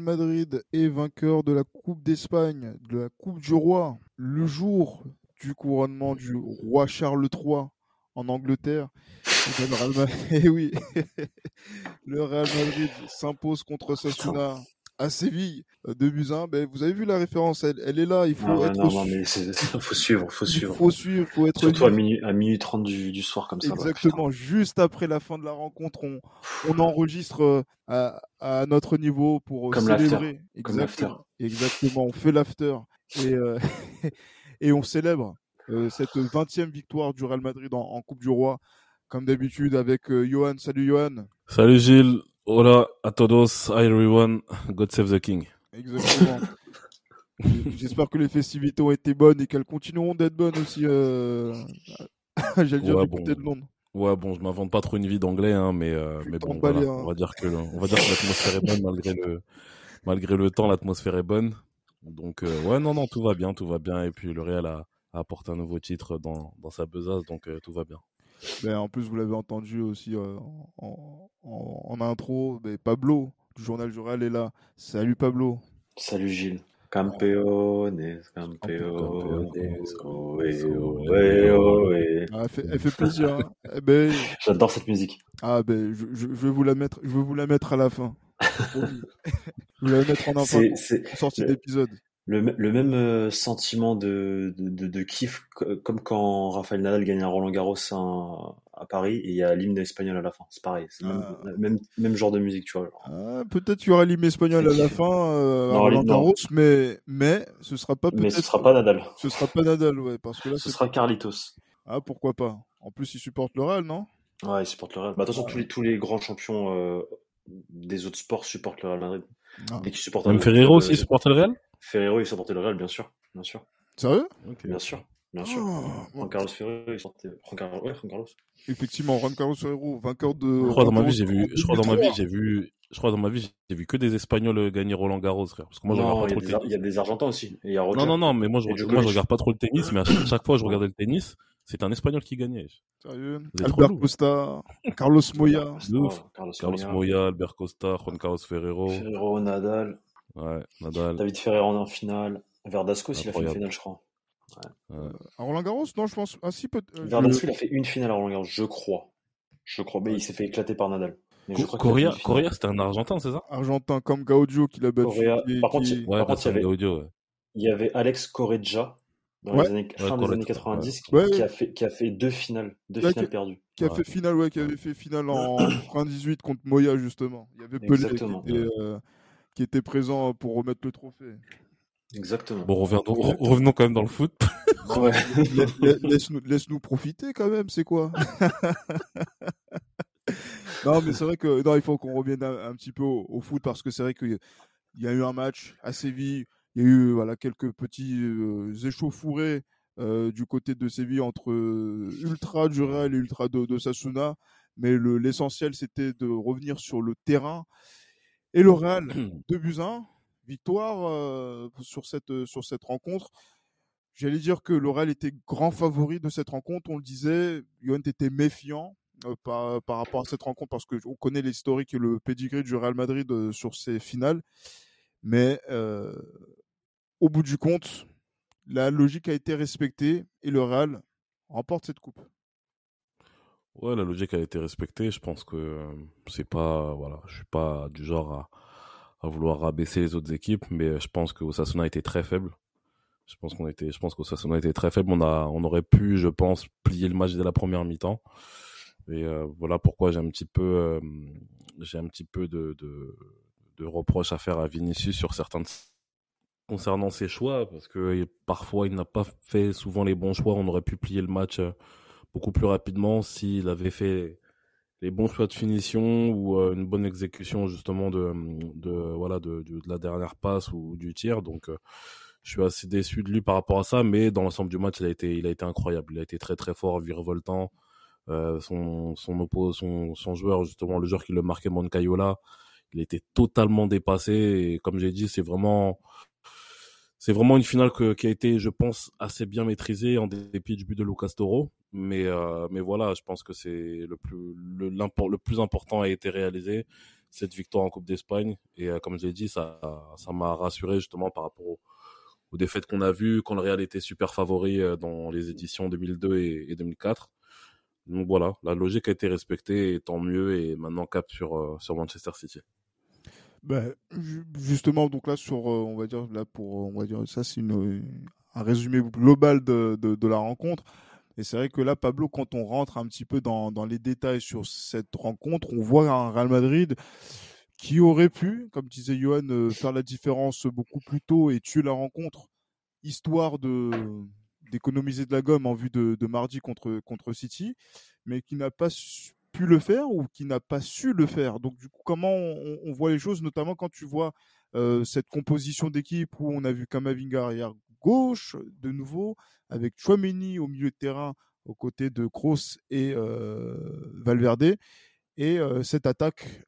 Real Madrid est vainqueur de la Coupe d'Espagne, de la Coupe du Roi, le jour du couronnement du roi Charles III en Angleterre. Et le Real, Ma- Eh oui. le Real Madrid s'impose contre Sasuna à Séville, 2 buts 1. Ben, vous avez vu la référence, elle, elle est là, il faut Non, être non, non, mais faut suivre, faut il suivre. faut suivre, il faut être Surtout à minuit, à minuit 30 du, du soir comme ça. Exactement, juste après la fin de la rencontre, on, on enregistre euh, à, à notre niveau pour euh, Comme célébrer. Comme l'after. Exactement, exactement, on fait l'after et, euh, et on célèbre euh, cette 20e victoire du Real Madrid en, en Coupe du Roi, comme d'habitude avec euh, Johan. Salut Johan. Salut Gilles, hola a todos, hi everyone, God save the king. Exactement. J'espère que les festivités ont été bonnes et qu'elles continueront d'être bonnes aussi. Euh... J'allais dire Ouais, de Londres. Ouais, bon, je m'invente pas trop une vie d'anglais, hein, mais, euh, mais bon, voilà, hein. on va dire que, on va dire que l'atmosphère est bonne malgré le, malgré le temps, l'atmosphère est bonne. Donc, euh, ouais, non, non, tout va bien, tout va bien. Et puis, le Real a, a apporté un nouveau titre dans, dans sa besace, donc euh, tout va bien. En plus, vous l'avez entendu aussi euh, en, en- en intro, mais Pablo du journal du Real est là. Salut Pablo. Salut Gilles. Campeones, campeones, ohé, ohé, ohé. Ah, elle, fait, elle fait plaisir. hein. Eh ben, J'adore cette musique. ah ben, je, vais vous la mettre, je vais vous la mettre à la fin. Je vais la mettre en en sortie d'épisode. Le, même euh, sentiment de, de, de, de kiff comme quand Rafael Nadal gagne un Roland Garros à, à Paris et il y a l'hymne espagnol à la fin. C'est pareil. C'est le même, Ah. même, même genre de musique, tu vois. Ah, peut-être qu'il y aura l'hymne espagnol à la fin, euh, à Roland. Garros, mais mais ce sera pas Mais ce sera pas Nadal. Ce sera pas Nadal, ouais, parce que là, Ce sera Carlitos. ah pourquoi pas. En plus, il supporte le Real, non? Ouais, il supporte le Real. Bah, attention, tous les, tous les grands champions euh, des autres sports supportent le Real Madrid. Ah. Dès supportent Même Ferrero aussi supporte le Real? Ferrero, il supportait le Real, bien sûr. Bien sûr. Sérieux Ok. Bien sûr. Bien sûr. Ah, Juan Carlos Ferrero, il sortait. Juan Carlos, ouais, Juan Carlos. Effectivement, Juan Carlos Ferrero, vainqueur de. Je crois dans ma vie, j'ai vu, je crois dans ma vie, 2003. j'ai vu, je crois dans ma vie, j'ai vu que des Espagnols gagner Roland Garros, frère. Parce que moi, je non, regarde il y, pas a trop des, le Ar- il y a tennis. des Argentins aussi. Et il y a Roger. Non, non, non, mais moi, je, moi, je regarde pas trop le tennis, mais à chaque, fois, je regardais le tennis, c'était un Espagnol qui gagnait. Sérieux Albert. Costa, Carlos Moya. Carlos, Moya, Albert Costa, Juan Carlos Ferrero, Ferrero, Nadal, ouais, Nadal. David Ferrer en finale. Verdasco, il a fait une finale, je crois. À Roland Garros Non, je pense. Ah si, peut euh, je- Verdasco, il a fait une finale à Roland Garros, je crois. Je crois. Mais il s'est fait éclater par Nadal. Correa, c'était un Argentin, c'est ça? Argentin comme Gaudio qui l'a battu. Correa. qui- Par contre, il- Ouais, Par contre, il y avait- Audio, ouais. Il y avait Alex Correggia dans Ouais. les années, fin des années 90 qui, ouais. qui a fait, qui a fait deux finales, deux Ouais, finales qui- perdues. qui a Ouais. fait finale, ouais, qui avait fait finale en 98 contre Moya justement. Il y avait Pelé qui Exactement. était, euh, qui était présent pour remettre le trophée. Exactement. Bon, revenons, re- revenons quand même dans le foot. Ouais. Laisse-nous profiter quand même, c'est quoi? Non, mais c'est vrai que non, il faut qu'on revienne un, un petit peu au, au foot parce que c'est vrai qu'il y a eu un match à Séville, il y a eu voilà quelques petits euh, échauffourés euh, du côté de Séville entre euh, ultra du Real et ultra de, de Sasuna, mais le- l'essentiel c'était de revenir sur le terrain et le Real 2 buts 1, victoire euh, sur cette sur cette rencontre. J'allais dire que le Real était grand favori de cette rencontre. On le disait, Johan était méfiant euh, par, par rapport à cette rencontre parce qu'on connaît l'historique et le pedigree du Real Madrid euh, sur ces finales. Mais euh, au bout du compte, la logique a été respectée et le Real remporte cette coupe. Ouais, la logique a été respectée. Je pense que euh, c'est pas, voilà, je suis pas du genre à, vouloir rabaisser les autres équipes, mais je pense que Osasuna était très faible. Je pense qu'on était, je pense très faible. On a, on aurait pu, je pense, plier le match dès la première mi-temps. Et euh, voilà pourquoi j'ai un petit peu, euh, j'ai un petit peu de, de, reproches à faire à Vinicius sur certains de concernant ses choix, parce que parfois il n'a pas fait souvent les bons choix. On aurait pu plier le match beaucoup plus rapidement s'il avait fait les bons choix de finition ou euh, une bonne exécution justement de, de voilà de, la dernière passe ou du tir. Donc euh, je suis assez déçu de lui par rapport à ça, mais dans l'ensemble du match, il a été il a été incroyable. Il a été très très fort, virevoltant. Euh, son son son joueur justement le joueur qui le marquait Moncayola, il était totalement dépassé et comme j'ai dit, c'est vraiment c'est vraiment une finale que, qui a été, je pense, assez bien maîtrisée en dépit du but de Lucas Toro. Mais, euh, mais voilà, je pense que c'est le plus, le, le plus important a été réalisé, cette victoire en Coupe d'Espagne. Et euh, comme je l'ai dit, ça, ça m'a rassuré justement par rapport aux, défaites qu'on a vues quand le Real était super favori euh, dans les éditions 2002 et, et 2004. Donc voilà, la logique a été respectée et tant mieux. Et maintenant cap sur, euh, sur Manchester City. Ben, justement, donc là, sur, euh, on va dire, là, pour, on va dire, ça, c'est une, un résumé global de, de, la rencontre. Et c'est vrai que là, Pablo, quand on rentre un petit peu dans, dans les détails sur cette rencontre, on voit un Real Madrid qui aurait pu, comme disait Johan, euh, faire la différence beaucoup plus tôt et tuer la rencontre, histoire de d'économiser de la gomme en vue de, mardi contre, contre City, mais qui n'a pas pu le faire ou qui n'a pas su le faire? Donc du coup, comment on, voit les choses, notamment quand tu vois cette composition d'équipe où on a vu Kamavinga arrière gauche de nouveau, avec Chouameni au milieu de terrain aux côtés de Kroos et Valverde, et cette attaque,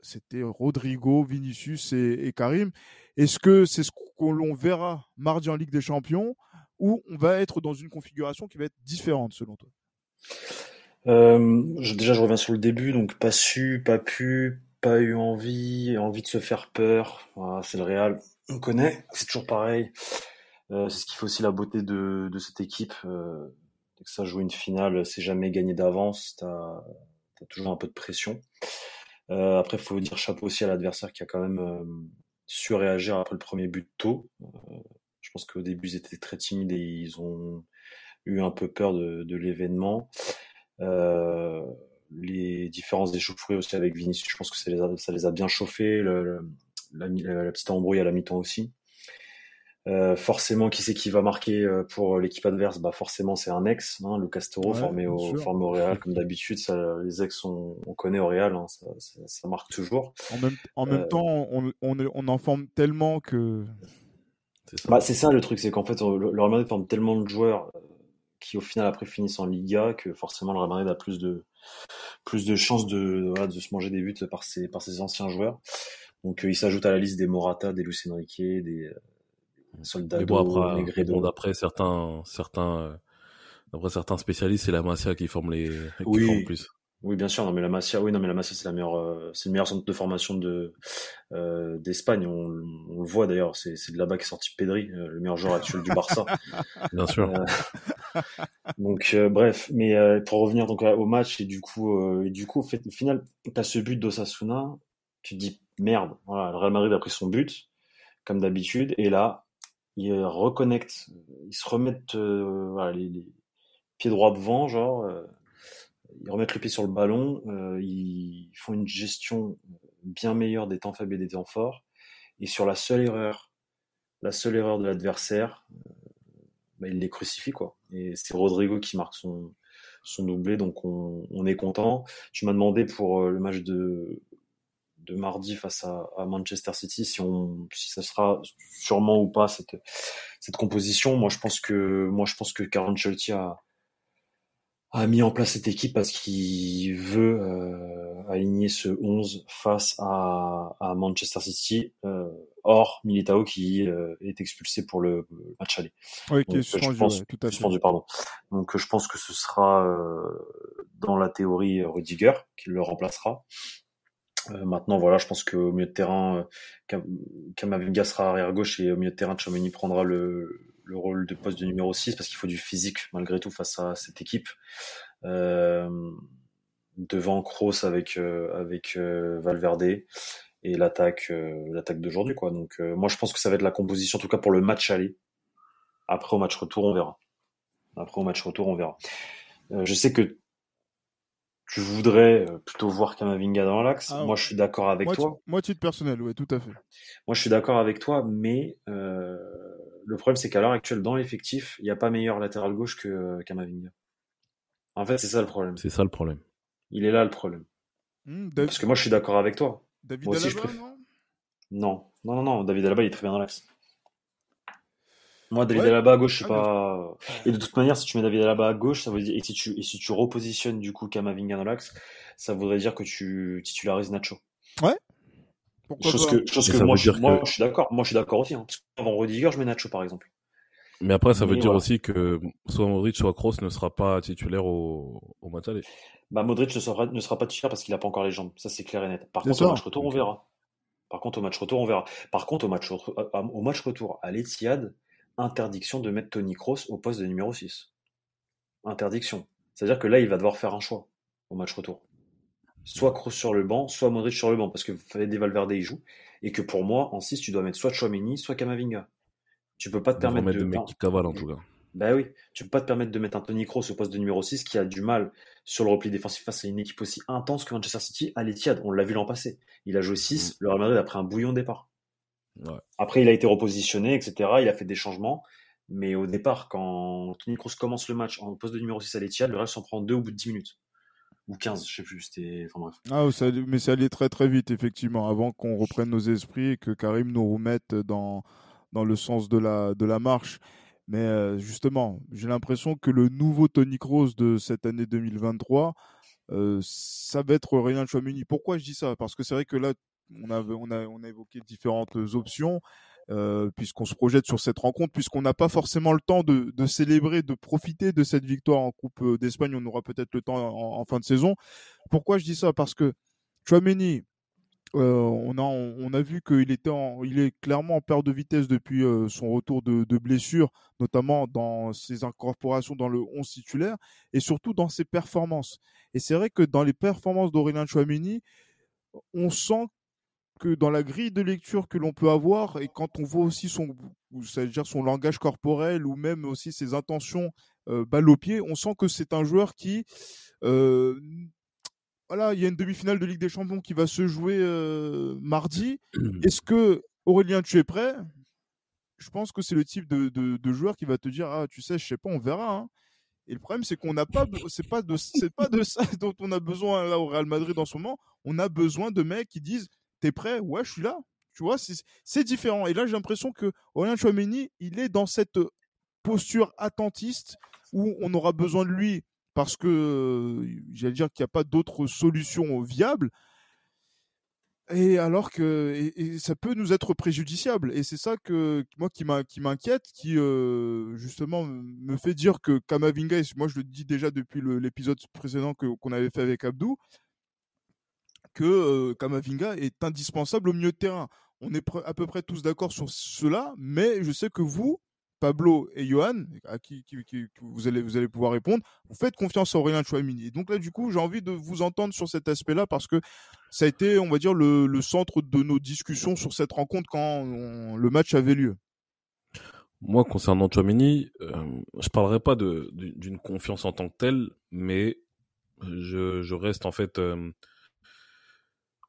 c'était Rodrigo, Vinicius et, et Karim. Est-ce que c'est ce que l'on verra mardi en Ligue des Champions ou on va être dans une configuration qui va être différente selon toi? Euh, déjà, je reviens sur le début, donc pas su, pas pu, pas eu envie, envie de se faire peur. Voilà, c'est le Real, on connaît, c'est toujours pareil. Euh, c'est ce qui fait aussi la beauté de, de cette équipe. Euh, que ça joue une finale, c'est jamais gagné d'avance. T'as as toujours un peu de pression. Euh, après, faut dire chapeau aussi à l'adversaire qui a quand même euh, su réagir après le premier but tôt. Euh, je pense qu'au début, ils étaient très timides et ils ont eu un peu peur de, de l'événement. Euh, les différences d'échauffourée aussi avec Vinicius, je pense que ça les a, ça les a bien chauffés. Le, la, la, petite embrouille à la mi-temps aussi. Euh, forcément, qui c'est qui va marquer euh, pour l'équipe adverse? Bah forcément, c'est un ex, hein, le Castoro, ouais, formé, au, formé au Real, comme d'habitude. Les ex, on, on, connaît au Real, hein, ça, ça, ça, marque toujours. En même, en même euh, temps, on, on, on, en forme tellement que. C'est ça. Bah, ça le truc, c'est qu'en fait, le, le Real Madrid forme tellement de joueurs qui au final après finissent en Liga, que forcément le Real Madrid a plus de plus de chances de, voilà, de se manger des buts par ses par ses anciens joueurs. Donc euh, il s'ajoute à la liste des Morata, des Luis Enrique, des, euh, soldats bon, après, bon, d'après certains certains euh, d'après certains spécialistes, c'est la Masia qui forme les qui oui. forme plus. Oui, bien sûr. Non, mais la Masia, oui, non, mais la Masia, c'est la meilleure, euh, c'est le meilleur centre de formation de euh, d'Espagne. On, on, le voit d'ailleurs. C'est, c'est de là-bas qu'est sorti Pedri, euh, le meilleur joueur actuel du Barça. bien sûr. Euh, donc, bref. Mais pour revenir donc au match et du coup, et du coup, au, fait, au final, t'as ce but d'Osasuna. Tu te dis merde. Voilà, le Real Madrid a pris son but, comme d'habitude, et là, ils reconnectent, ils se remettent voilà, les, les, pieds droits devant, genre ils remettent le pied sur le ballon, euh, ils font une gestion bien meilleure des temps faibles et des temps forts. Et sur la seule erreur, la seule erreur de l'adversaire, euh, bah, il les crucifie quoi. Et c'est Rodrigo qui marque son son doublé, donc on, on est content. Tu m'as demandé pour euh, le match de de mardi face à, Manchester City si on si ça sera sûrement ou pas cette cette composition. Moi je pense que moi je pense que Carlo Ancelotti a a mis en place cette équipe parce qu'il veut euh, aligner ce 11 face à, à Manchester City, euh, hors Militao qui euh, est expulsé pour le match aller. Oui, qui est suspendu, pense, ouais, tout à suspendu, pardon. Donc je pense que ce sera euh, dans la théorie Rudiger qui le remplacera. Euh, maintenant, voilà, je pense qu'au milieu de terrain, Kamavinga sera arrière gauche et au milieu de terrain, Chomeni prendra le, le rôle de poste de numéro 6 parce qu'il faut du physique malgré tout face à cette équipe. Euh, devant Kroos avec euh, avec euh, Valverde et l'attaque euh, l'attaque d'aujourd'hui quoi. Donc euh, moi je pense que ça va être la composition en tout cas pour le match aller. Après au match retour on verra. Après au match retour on verra. je sais que tu voudrais plutôt voir Kamavinga dans l'axe. Ah, moi, je suis d'accord avec moi, toi. Moi, titre personnel, oui, tout à fait. Moi, je suis d'accord avec toi, mais euh, le problème, c'est qu'à l'heure actuelle, dans l'effectif, il n'y a pas meilleur latéral gauche que Kamavinga. En fait, c'est ça le problème. C'est ça le problème. Il est là le problème. Hmm, Parce que moi, je suis d'accord avec toi. David moi aussi, je préfère. non? Non, non, non, David Alaba, il est très bien dans l'axe. Moi, David Ouais. Alaba à gauche, je sais Ah, mais- pas. Et de toute manière, si tu mets David Alaba à gauche, ça veut dire. Et si tu, et si tu repositionnes du coup Kamavinga dans l'axe, ça voudrait dire que tu titularises Nacho. Pourquoi Chose pas que, chose Et que ça moi, je, dire moi, que- je suis d'accord. Moi, je suis d'accord aussi. Hein. Parce qu'avant Rudiger, je mets Nacho, par exemple. Mais après, ça veut Mais dire voilà. aussi que soit Modric, soit Kroos ne sera pas titulaire au, au match aller. Bah, Modric ne sera, ne sera pas titulaire parce qu'il n'a pas encore les jambes. Ça, c'est clair et net. Par contre, ça. au match retour, on verra. Par contre, au match retour, on verra. Par contre, au match, euh, au match retour à l'Etihad, interdiction de mettre Tony Kroos au poste de numéro 6. Interdiction. C'est-à-dire que là, il va devoir faire un choix au match retour. Soit Kroos sur le banc, soit Modric sur le banc, parce que Fede Valverde y joue. Et que pour moi, en 6, tu dois mettre soit Chouameni, soit Kamavinga. Tu peux pas te permettre mettre de. qui cavalent en tout cas. Bah oui, tu peux pas te permettre de mettre un Tony Kroos au poste de numéro 6 qui a du mal sur le repli défensif face à une équipe aussi intense que Manchester City à l'Etihad. On l'a vu l'an passé. Il a joué 6, le Real Madrid a pris un bouillon de départ. Ouais. Après, il a été repositionné, etc. Il a fait des changements. Mais au départ, quand Tony Kroos commence le match en poste de numéro 6 à l'Etihad, le Real s'en prend deux au bout de 10 minutes. Ou 15, je sais plus. C'était. Enfin bref. Ah, mais ça allait très très vite, effectivement, avant qu'on reprenne nos esprits et que Karim nous remette dans, dans le sens de la, de la marche. Mais euh, justement, j'ai l'impression que le nouveau Tony Kroos de cette année 2023, euh, ça va être Aurélien Chouameni. Pourquoi je dis ça? Parce que c'est vrai que là, on a, on a, on a évoqué différentes options, euh, puisqu'on se projette sur cette rencontre, puisqu'on n'a pas forcément le temps de, célébrer, de profiter de cette victoire en Coupe euh, d'Espagne. On aura peut-être le temps en, fin de saison. Pourquoi je dis ça? Parce que Chouameni, euh, on, a, on a vu qu'il était il est clairement en perte de vitesse depuis son retour de, de blessure, notamment dans ses incorporations dans le 11 titulaire et surtout dans ses performances. Et c'est vrai que dans les performances d'Aurélien Chouameni, on sent que dans la grille de lecture que l'on peut avoir et quand on voit aussi son, c'est-à-dire son langage corporel ou même aussi ses intentions euh, balle au pied, on sent que c'est un joueur qui euh, voilà, il y a une demi-finale de Ligue des Champions qui va se jouer euh, mardi. Est-ce que Aurélien, tu es prêt? Je pense que c'est le type de, de, de, joueur qui va te dire ah tu sais je sais pas on verra. Hein. Et le problème c'est qu'on n'a pas c'est pas de c'est pas de ça dont on a besoin là au Real Madrid en ce moment. On a besoin de mecs qui disent t'es prêt? Ouais je suis là. Tu vois c'est différent. Et là j'ai l'impression que Aurélien Chouameni il est dans cette posture attentiste où on aura besoin de lui parce que j'allais dire qu'il n'y a pas d'autres solutions viables. Et alors que et, et ça peut nous être préjudiciable. Et c'est ça que moi qui m'inquiète, qui justement me fait dire que Kamavinga, moi je le dis déjà depuis l'épisode précédent qu'on qu avait fait avec Abdou, que Kamavinga est indispensable au milieu de terrain. On est à peu près tous d'accord sur cela, mais je sais que vous, Pablo et Johan, à qui, vous, allez, vous allez pouvoir répondre, vous faites confiance à Aurélien Chouamini. Et donc là, du coup, j'ai envie de vous entendre sur cet aspect-là parce que ça a été, on va dire, le, centre de nos discussions sur cette rencontre quand le match avait lieu. Moi, concernant Chouamini, euh, je parlerai pas d'une confiance en tant que telle, mais je, reste en fait...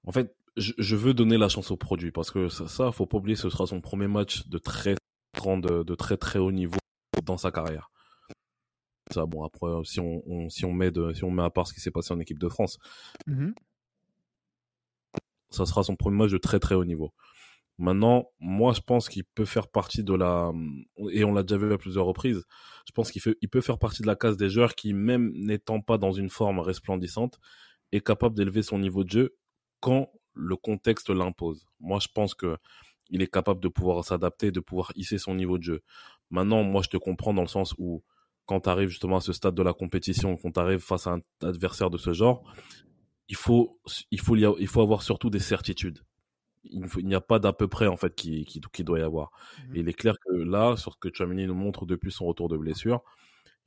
en fait, je, je, veux donner la chance au produit parce que ça, ça, faut pas oublier, ce sera son premier match de très de, de, très très haut niveau dans sa carrière. Ça, bon, après, si on, on, si on, met, de, si on met à part ce qui s'est passé en équipe de France, mm -hmm. ça sera son premier match de très très haut niveau. Maintenant, moi, je pense qu'il peut faire partie de la, et on l'a déjà vu à plusieurs reprises, je pense qu'il il peut faire partie de la case des joueurs qui, même n'étant pas dans une forme resplendissante, est capable d'élever son niveau de jeu quand le contexte l'impose. Moi, je pense que il est capable de pouvoir s'adapter, de pouvoir hisser son niveau de jeu. Maintenant, moi, je te comprends dans le sens où, quand tu arrives justement à ce stade de la compétition, quand tu arrives face à un adversaire de ce genre, il faut, il faut, il faut avoir surtout des certitudes. Il n'y a pas d'à peu près, en fait, qui, qui, qui, doit y avoir. Mmh. Et il est clair que là, sur ce que Chouamini nous montre depuis son retour de blessure,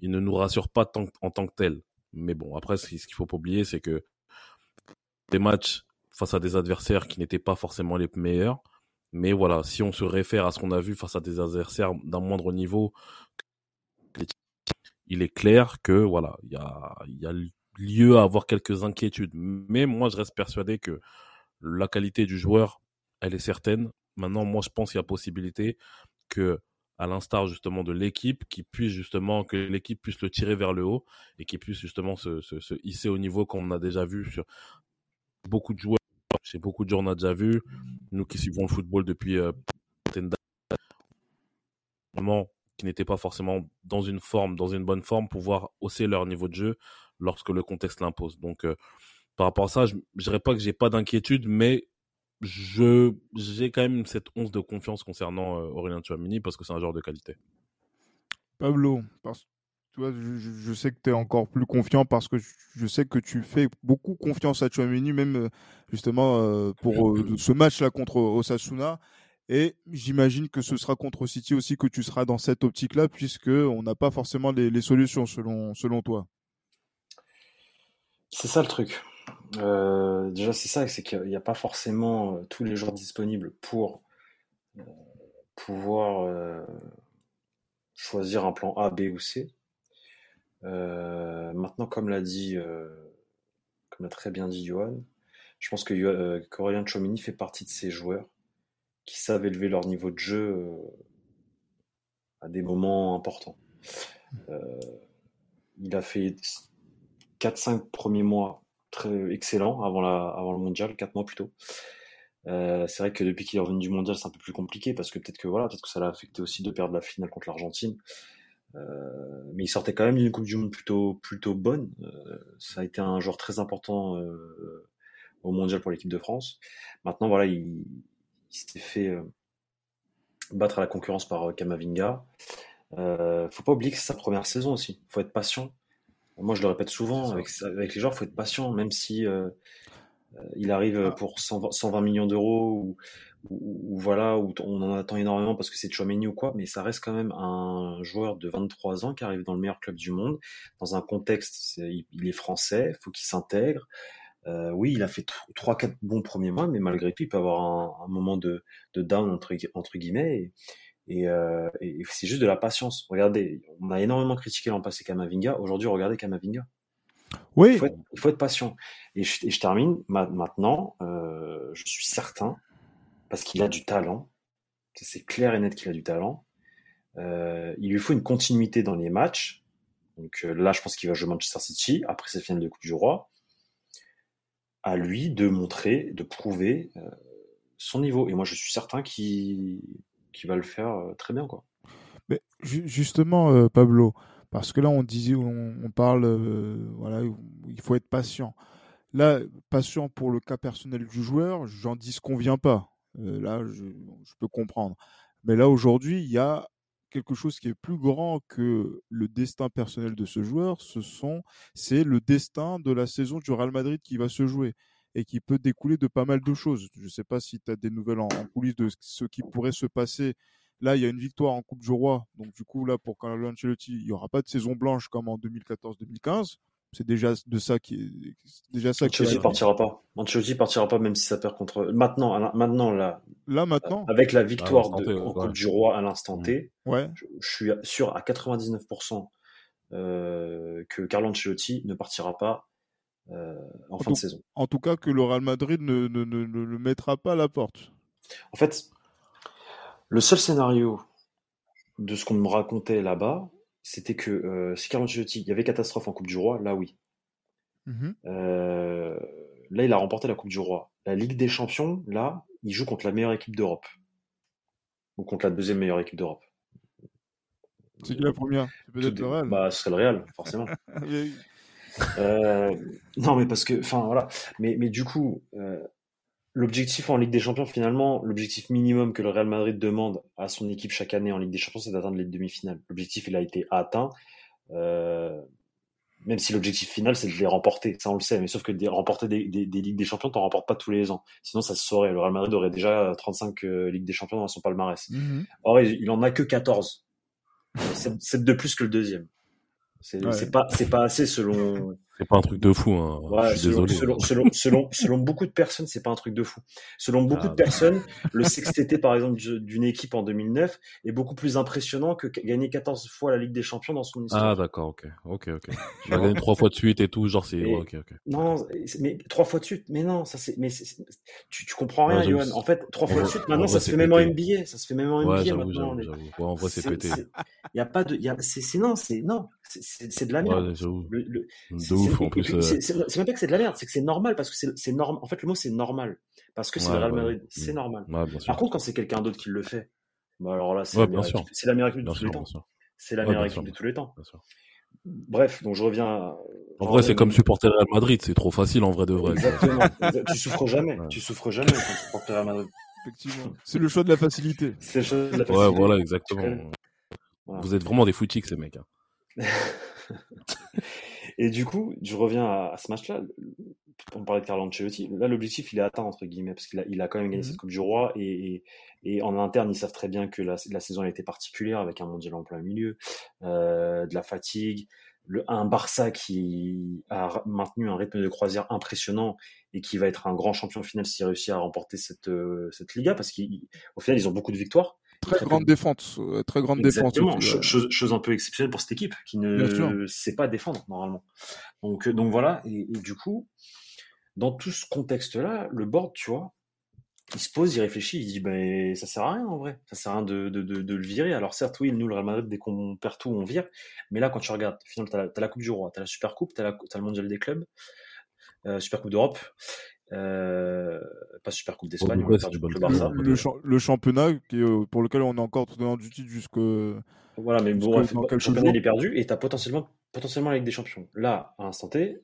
il ne nous rassure pas tant, en tant que tel. Mais bon, après, ce qu'il faut pas oublier, c'est que des matchs face à des adversaires qui n'étaient pas forcément les meilleurs, mais voilà, si on se réfère à ce qu'on a vu face à des adversaires d'un moindre niveau, il est clair que voilà, il y a, y a lieu à avoir quelques inquiétudes. Mais moi, je reste persuadé que la qualité du joueur, elle est certaine. Maintenant, moi, je pense qu'il y a possibilité que à l'instar justement de l'équipe, qui puisse justement que l'équipe puisse le tirer vers le haut et qui puisse justement se, se, se hisser au niveau qu'on a déjà vu sur beaucoup de joueurs, chez beaucoup de joueurs on a déjà vu, nous qui suivons le football depuis euh, qui n'étaient pas forcément dans une forme, dans une bonne forme, pouvoir hausser leur niveau de jeu lorsque le contexte l'impose. Donc, euh, par rapport à ça, je ne dirais pas que j'ai pas d'inquiétude, mais je j'ai quand même cette once de confiance concernant euh, Aurélien Tchouameni parce que c'est un joueur de qualité. Pablo, toi, je, je sais que tu es encore plus confiant parce que je sais que tu fais beaucoup confiance à Tchouameni, même euh, justement euh, pour euh, ce match-là contre Osasuna. Et j'imagine que ce sera contre City aussi que tu seras dans cette optique-là, puisque on n'a pas forcément les, les, solutions selon, selon toi. C'est ça le truc. Euh, déjà, c'est ça, c'est qu'il n'y a pas forcément tous les joueurs disponibles pour pouvoir choisir un plan A, B ou C. maintenant, comme l'a dit, comme l'a très bien dit Johan, je pense que euh, Corélien Chomini fait partie de ces joueurs qui savent élever leur niveau de jeu à des moments importants. il a fait 4-5 premiers mois très excellent avant, la, avant le mondial, 4 mois plus tôt. Euh, c'est vrai que depuis qu'il est revenu du mondial, c'est un peu plus compliqué parce que peut-être que voilà, peut-être que ça l'a affecté aussi de perdre la finale contre l'Argentine. Euh, mais il sortait quand même d'une Coupe du Monde plutôt plutôt bonne. Euh, ça a été un joueur très important euh, au mondial pour l'équipe de France. Maintenant, voilà, il, il s'était fait battre à la concurrence par Kamavinga. Euh, faut pas oublier que c'est sa première saison aussi. Faut être patient. Moi, je le répète souvent, avec, avec les joueurs, il faut être patient, même si euh, il arrive ah. pour 120, 120 millions d'euros ou, ou, ou, voilà, où on en attend énormément parce que c'est Chouameni ou quoi, mais ça reste quand même un joueur de 23 ans qui arrive dans le meilleur club du monde, dans un contexte, est, il est français, faut qu'il s'intègre. Euh, oui, il a fait 3-4 bons premiers mois, mais malgré tout, il peut avoir un, un moment de, de down entre, entre guillemets. Et, et, euh, et c'est juste de la patience. Regardez, on a énormément critiqué l'an passé Kamavinga. Aujourd'hui, regardez Kamavinga. Oui. Il faut être, il faut être patient. Et je, et je termine ma, maintenant. Euh, je suis certain, parce qu'il a du talent. C'est clair et net qu'il a du talent. Euh, il lui faut une continuité dans les matchs. Donc euh, là, je pense qu'il va jouer Manchester City après cette finale de Coupe du Roi. À lui de montrer, de prouver son niveau. Et moi, je suis certain qu'il qui va le faire très bien. Quoi. Mais justement, Pablo, parce que là, on disait, on, parle, euh, voilà, il faut être patient. Là, patient pour le cas personnel du joueur, j'en dis ce qu'on vient pas. Euh, là, je, peux comprendre. Mais là, aujourd'hui, il y a quelque chose qui est plus grand que le destin personnel de ce joueur. C'est le destin de la saison du Real Madrid qui va se jouer et qui peut découler de pas mal de choses. Je ne sais pas si tu as des nouvelles en, coulisses de ce qui pourrait se passer. Là, il y a une victoire en Coupe du Roi. Donc, du coup, là, pour Carlo Ancelotti, il n'y aura pas de saison blanche comme en 2014-2015. C'est déjà de ça qui est déjà ça Ancelotti qui partira pas. Ancelotti partira pas même si ça perd contre maintenant maintenant là. Là maintenant? Avec la victoire de, en Coupe du Roi à l'instant T. Ouais. Je, je, suis sûr à 99% euh, que Carlo Ancelotti ne partira pas euh, en, en, fin tout, de saison. En tout cas, que le Real Madrid ne, ne, ne, ne, le mettra pas à la porte. En fait, le seul scénario de ce qu'on me racontait là-bas, c'était que euh, si Carlo Ancelotti, il y avait catastrophe en Coupe du Roi, là oui. Mm -hmm. euh, là, il a remporté la Coupe du Roi. La Ligue des Champions, là, il joue contre la meilleure équipe d'Europe. Ou contre la deuxième meilleure équipe d'Europe. C'est qui la première? C'est peut-être le Real. Bah, ce serait le Real, forcément. euh, non, mais parce que, enfin voilà. Mais, mais du coup, euh, l'objectif en Ligue des Champions, finalement, l'objectif minimum que le Real Madrid demande à son équipe chaque année en Ligue des Champions, c'est d'atteindre les demi-finales. L'objectif, il a été atteint. Euh, même si l'objectif final, c'est de les remporter, ça on le sait, mais sauf que de remporter des, des, des Ligues des Champions, t'en remportes pas tous les ans. Sinon, ça se saurait. Le Real Madrid aurait déjà 35 euh, Ligues des Champions dans son palmarès. -hmm. Or, il, il en a que 14. C'est de plus que le deuxième. C'est ouais. pas, c'est pas assez selon, C'est pas un truc de fou, hein. Ouais, je suis selon, désolé. selon, selon, selon, selon beaucoup de personnes, c'est pas un truc de fou. Selon beaucoup Ah, de personnes, le sextété, par exemple, du- d'une équipe en 2009 est beaucoup plus impressionnant que gagner 14 fois la Ligue des Champions dans son histoire. Ah, d'accord, ok. Ok, ok. Gagner trois fois de suite et tout, genre, c'est. Ouais, ok, ok. Non, mais trois fois de suite, mais non, ça c'est, mais c'est- tu, tu comprends rien, Ouais, Johan. En fait, trois fois de suite, en maintenant, vrai, ça se fait même en. NBA, ça se fait même en NBA maintenant. les- en vrai, c'est pété. Il y a pas de, y a, c'est, non, c'est non, c'est, de la merde. Le- le- ouf, en plus. euh, c'est- même pas que c'est de la merde, c'est que c'est normal parce que c'est normal. En fait, le mot c'est normal parce que c'est Ouais, le Real ouais. Madrid, c'est Mm. normal. Ouais. Par contre, quand c'est quelqu'un d'autre qui le fait, bah alors là, c'est Ouais, la meilleure sûr. équipe, c'est la meilleure équipe de tous les temps. C'est la meilleure équipe de tous les temps. Bref, donc je reviens. à- En vrai, c'est comme supporter le Real Madrid, c'est trop facile en vrai de vrai. Exactement. Tu souffres jamais. Ouais. Tu souffres jamais quand tu supportes le Real Madrid. Effectivement. C'est le choix de la facilité. C'est la chose de la Ouais, facilité. voilà, exactement. Voilà. Vous êtes vraiment des foutiques, ces mecs. hein. Et du coup, je reviens à, à ce match-là. On parlait de Carlo Ancelotti. Là, l'objectif, il est atteint, entre guillemets, parce qu'il a, il a quand même gagné Mhm. cette Coupe du Roi. Et, et, et en interne, ils savent très bien que la, la saison a été particulière, avec un mondial en plein milieu, euh, de la fatigue, le, un Barça qui a maintenu un rythme de croisière impressionnant et qui va être un grand champion final s'il réussit à remporter cette, euh, cette Liga, parce qu'au final, ils ont beaucoup de victoires. Très Très grande défense. euh, Très grande défense. Aussi, chose, chose un peu exceptionnelle pour cette équipe qui ne sait pas défendre normalement. Donc, euh, donc voilà, et, et du coup, dans tout ce contexte-là, le board, tu vois, il se pose, il réfléchit, il dit ben ça sert à rien en vrai, ça sert à rien de, de, de, de le virer. Alors certes, oui, nous le Real Madrid, dès qu'on perd tout, on vire, mais là quand tu regardes, finalement, t'as la, t'as la Coupe du Roi, t'as la Super Coupe, t'as le Mondial des clubs, euh, Super Coupe d'Europe, euh, pas Super Coupe d'Espagne, bon le le, le champ- le championnat qui est, euh, pour lequel on est encore tenant du titre jusque Voilà, mais bon, bref, le championnat il est perdu et t'as potentiellement, potentiellement la Ligue des Champions. Là, à l'instant T,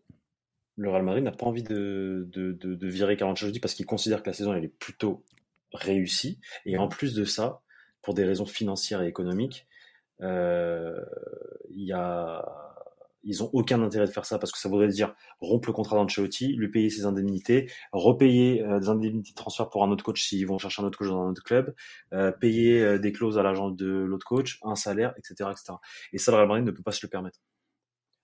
le Real Madrid n'a pas envie de, de, de, de virer Carlo Ancelotti parce qu'il considère que la saison elle est plutôt réussie. Et en plus de ça, pour des raisons financières et économiques, euh, il y a, ils ont aucun intérêt de faire ça parce que ça voudrait dire rompre le contrat d'Ancelotti, lui payer ses indemnités, repayer euh, des indemnités de transfert pour un autre coach s'ils vont chercher un autre coach dans un autre club, euh, payer euh, des clauses à l'agent de l'autre coach, un salaire, etc., etc. Et ça, le Real Madrid ne peut pas se le permettre.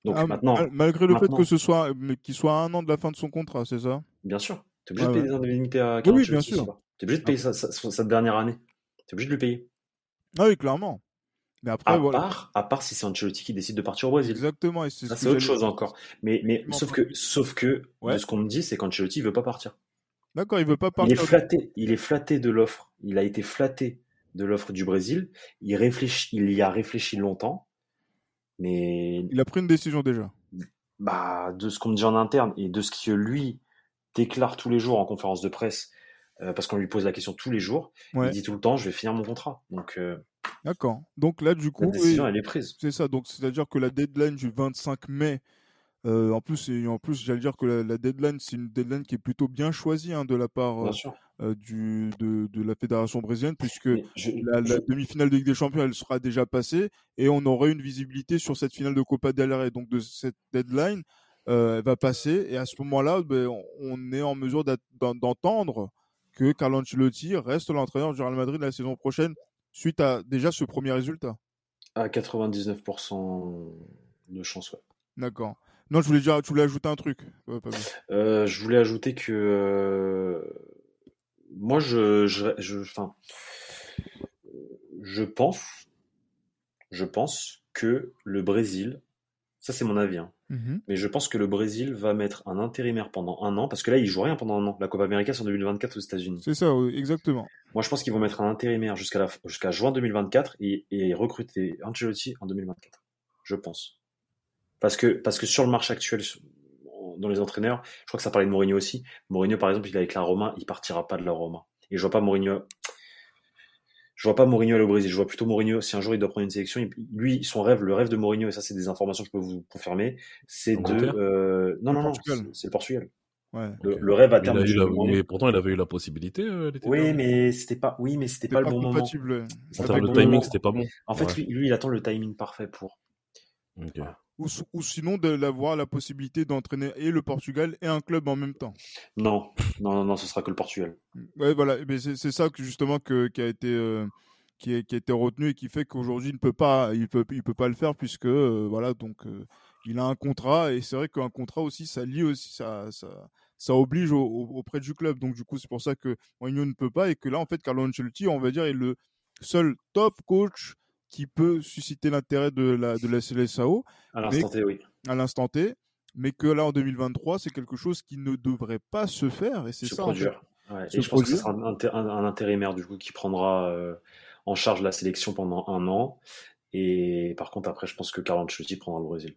Donc Ah, maintenant, mal- malgré le maintenant- fait que ce soit qu'il soit à un an de la fin de son contrat, c'est ça? Bien sûr, tu es obligé Ouais, de payer ouais. des indemnités à Oui, Carlo oui, bien sûr. c'est pas. Tu es obligé de payer sa, sa- sa- sa dernière année. Tu es obligé de le payer. Ah oui, clairement. Mais après, À, voilà. part, à part si c'est Ancelotti qui décide de partir au Brésil. Exactement. Et c'est ce autre chose encore. Mais, mais sauf que, sauf que Ouais. de ce qu'on me dit, c'est qu'Ancelotti veut pas partir. D'accord, il veut pas Il est partir. flatté, il est flatté de l'offre. Il a été flatté de l'offre du Brésil. Il réfléchit, il y a réfléchi longtemps, mais Il a pris une décision déjà. bah, de ce qu'on me dit en interne et de ce que lui déclare tous les jours en conférence de presse, euh, parce qu'on lui pose la question tous les jours, Ouais. il dit tout le temps, je vais finir mon contrat. Donc euh, D'accord. Donc là, du la coup, oui, décision, elle est prise. c'est ça. Donc c'est-à-dire que la deadline du 25 mai. euh, en plus, c'est- en plus, j'allais dire que la, la deadline, c'est une deadline qui est plutôt bien choisie hein, de la part euh, euh, du, de, de la fédération brésilienne, puisque je- la, la demi-finale de Ligue des Champions, elle sera déjà passée et on aurait une visibilité sur cette finale de Copa del Rey. Donc de cette deadline, euh, elle va passer et à ce moment-là, ben, on- est en mesure d'entendre que Carlo Ancelotti reste l'entraîneur du Real Madrid la saison prochaine suite à déjà ce premier résultat? à 99% de chance, ouais. D'accord. Non, je voulais dire, tu voulais ajouter un truc? Ouais. Euh, je voulais ajouter que euh, moi, je, je, je pense, je pense que le Brésil, ça c'est mon avis, hein, Mhm. mais je pense que le Brésil va mettre un intérimaire pendant un an, parce que là, il joue rien pendant un an. La Copa América, c'est en 2024 aux États-Unis. C'est ça, exactement. Moi, je pense qu'ils vont mettre un intérimaire jusqu'à juin 2024 et, et recruter Ancelotti en 2024. Je pense. Parce que, parce que sur le marché actuel, dans les entraîneurs, je crois que ça parlait de Mourinho aussi. Mourinho, par exemple, il est avec la Roma, il partira pas de la Roma. Et je vois pas Mourinho, je vois pas Mourinho aller au Brésil. Je vois plutôt Mourinho, si un jour il doit prendre une sélection, il- lui, son rêve, le rêve de Mourinho, et ça, c'est des informations que je peux vous confirmer, c'est de, euh, non, Le non, non, c'est- le Portugal. Ouais. Le, le rêve à il a eu la- mais pourtant, il avait eu la possibilité euh, Oui, mais c'était pas, oui, mais c'était pas, pas, le bon moment. compatible. En pas termes le de timing, c'était pas bon. En fait, Ouais. lui, lui, il attend le timing parfait pour. Ou, ou sinon d'avoir la possibilité d'entraîner et le Portugal et un club en même temps. Non, non, non, non, ce sera que le Portugal. Ouais, voilà. Mais c'est c'est ça que justement que, qui a été euh, qui, qui a été retenu et qui fait qu'aujourd'hui il ne peut pas il peut il peut pas le faire puisque euh, voilà donc euh, il a un contrat et c'est vrai qu'un contrat aussi, ça lie aussi, ça, ça, ça oblige auprès du club. Donc du coup, c'est pour ça que Mourinho ne peut pas et que là, en fait, Carlo Ancelotti, on va dire, est le seul top coach qui peut susciter l'intérêt de la de la CLSAO. À l'instant T, oui. À l'instant T, mais que là en 2023, c'est quelque chose qui ne devrait pas se faire et c'est ça. En fait. et je pense que ce sera un, intérimaire du coup qui prendra euh, en charge la sélection pendant un an. Et par contre, après, je pense que Carlo Ancelotti prendra le Brésil.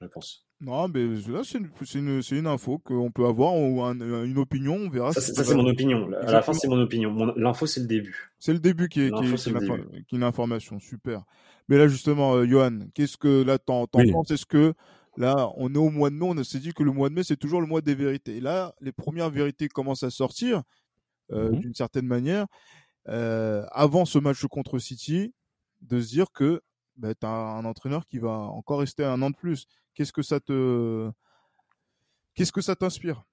Je pense. Non, mais là, c'est une, une, une, info qu'on peut avoir ou une opinion, on verra. Ça, c'est mon opinion. À la fin, c'est mon opinion. L'info, c'est le début. C'est le début qui est, qui est, qui une information. Super. Mais là, justement, euh, Johan, qu'est-ce que là, t'en penses? Est-ce que là, on est au mois de mai, on s'est dit que le mois de mai, c'est toujours le mois des vérités. Et là, les premières vérités commencent à sortir euh, mmh d'une certaine manière. Euh, avant ce match contre City, de se dire que bah, tu as un entraîneur qui va encore rester un an de plus. Qu'est-ce que ça te, qu'est-ce que ça t'inspire?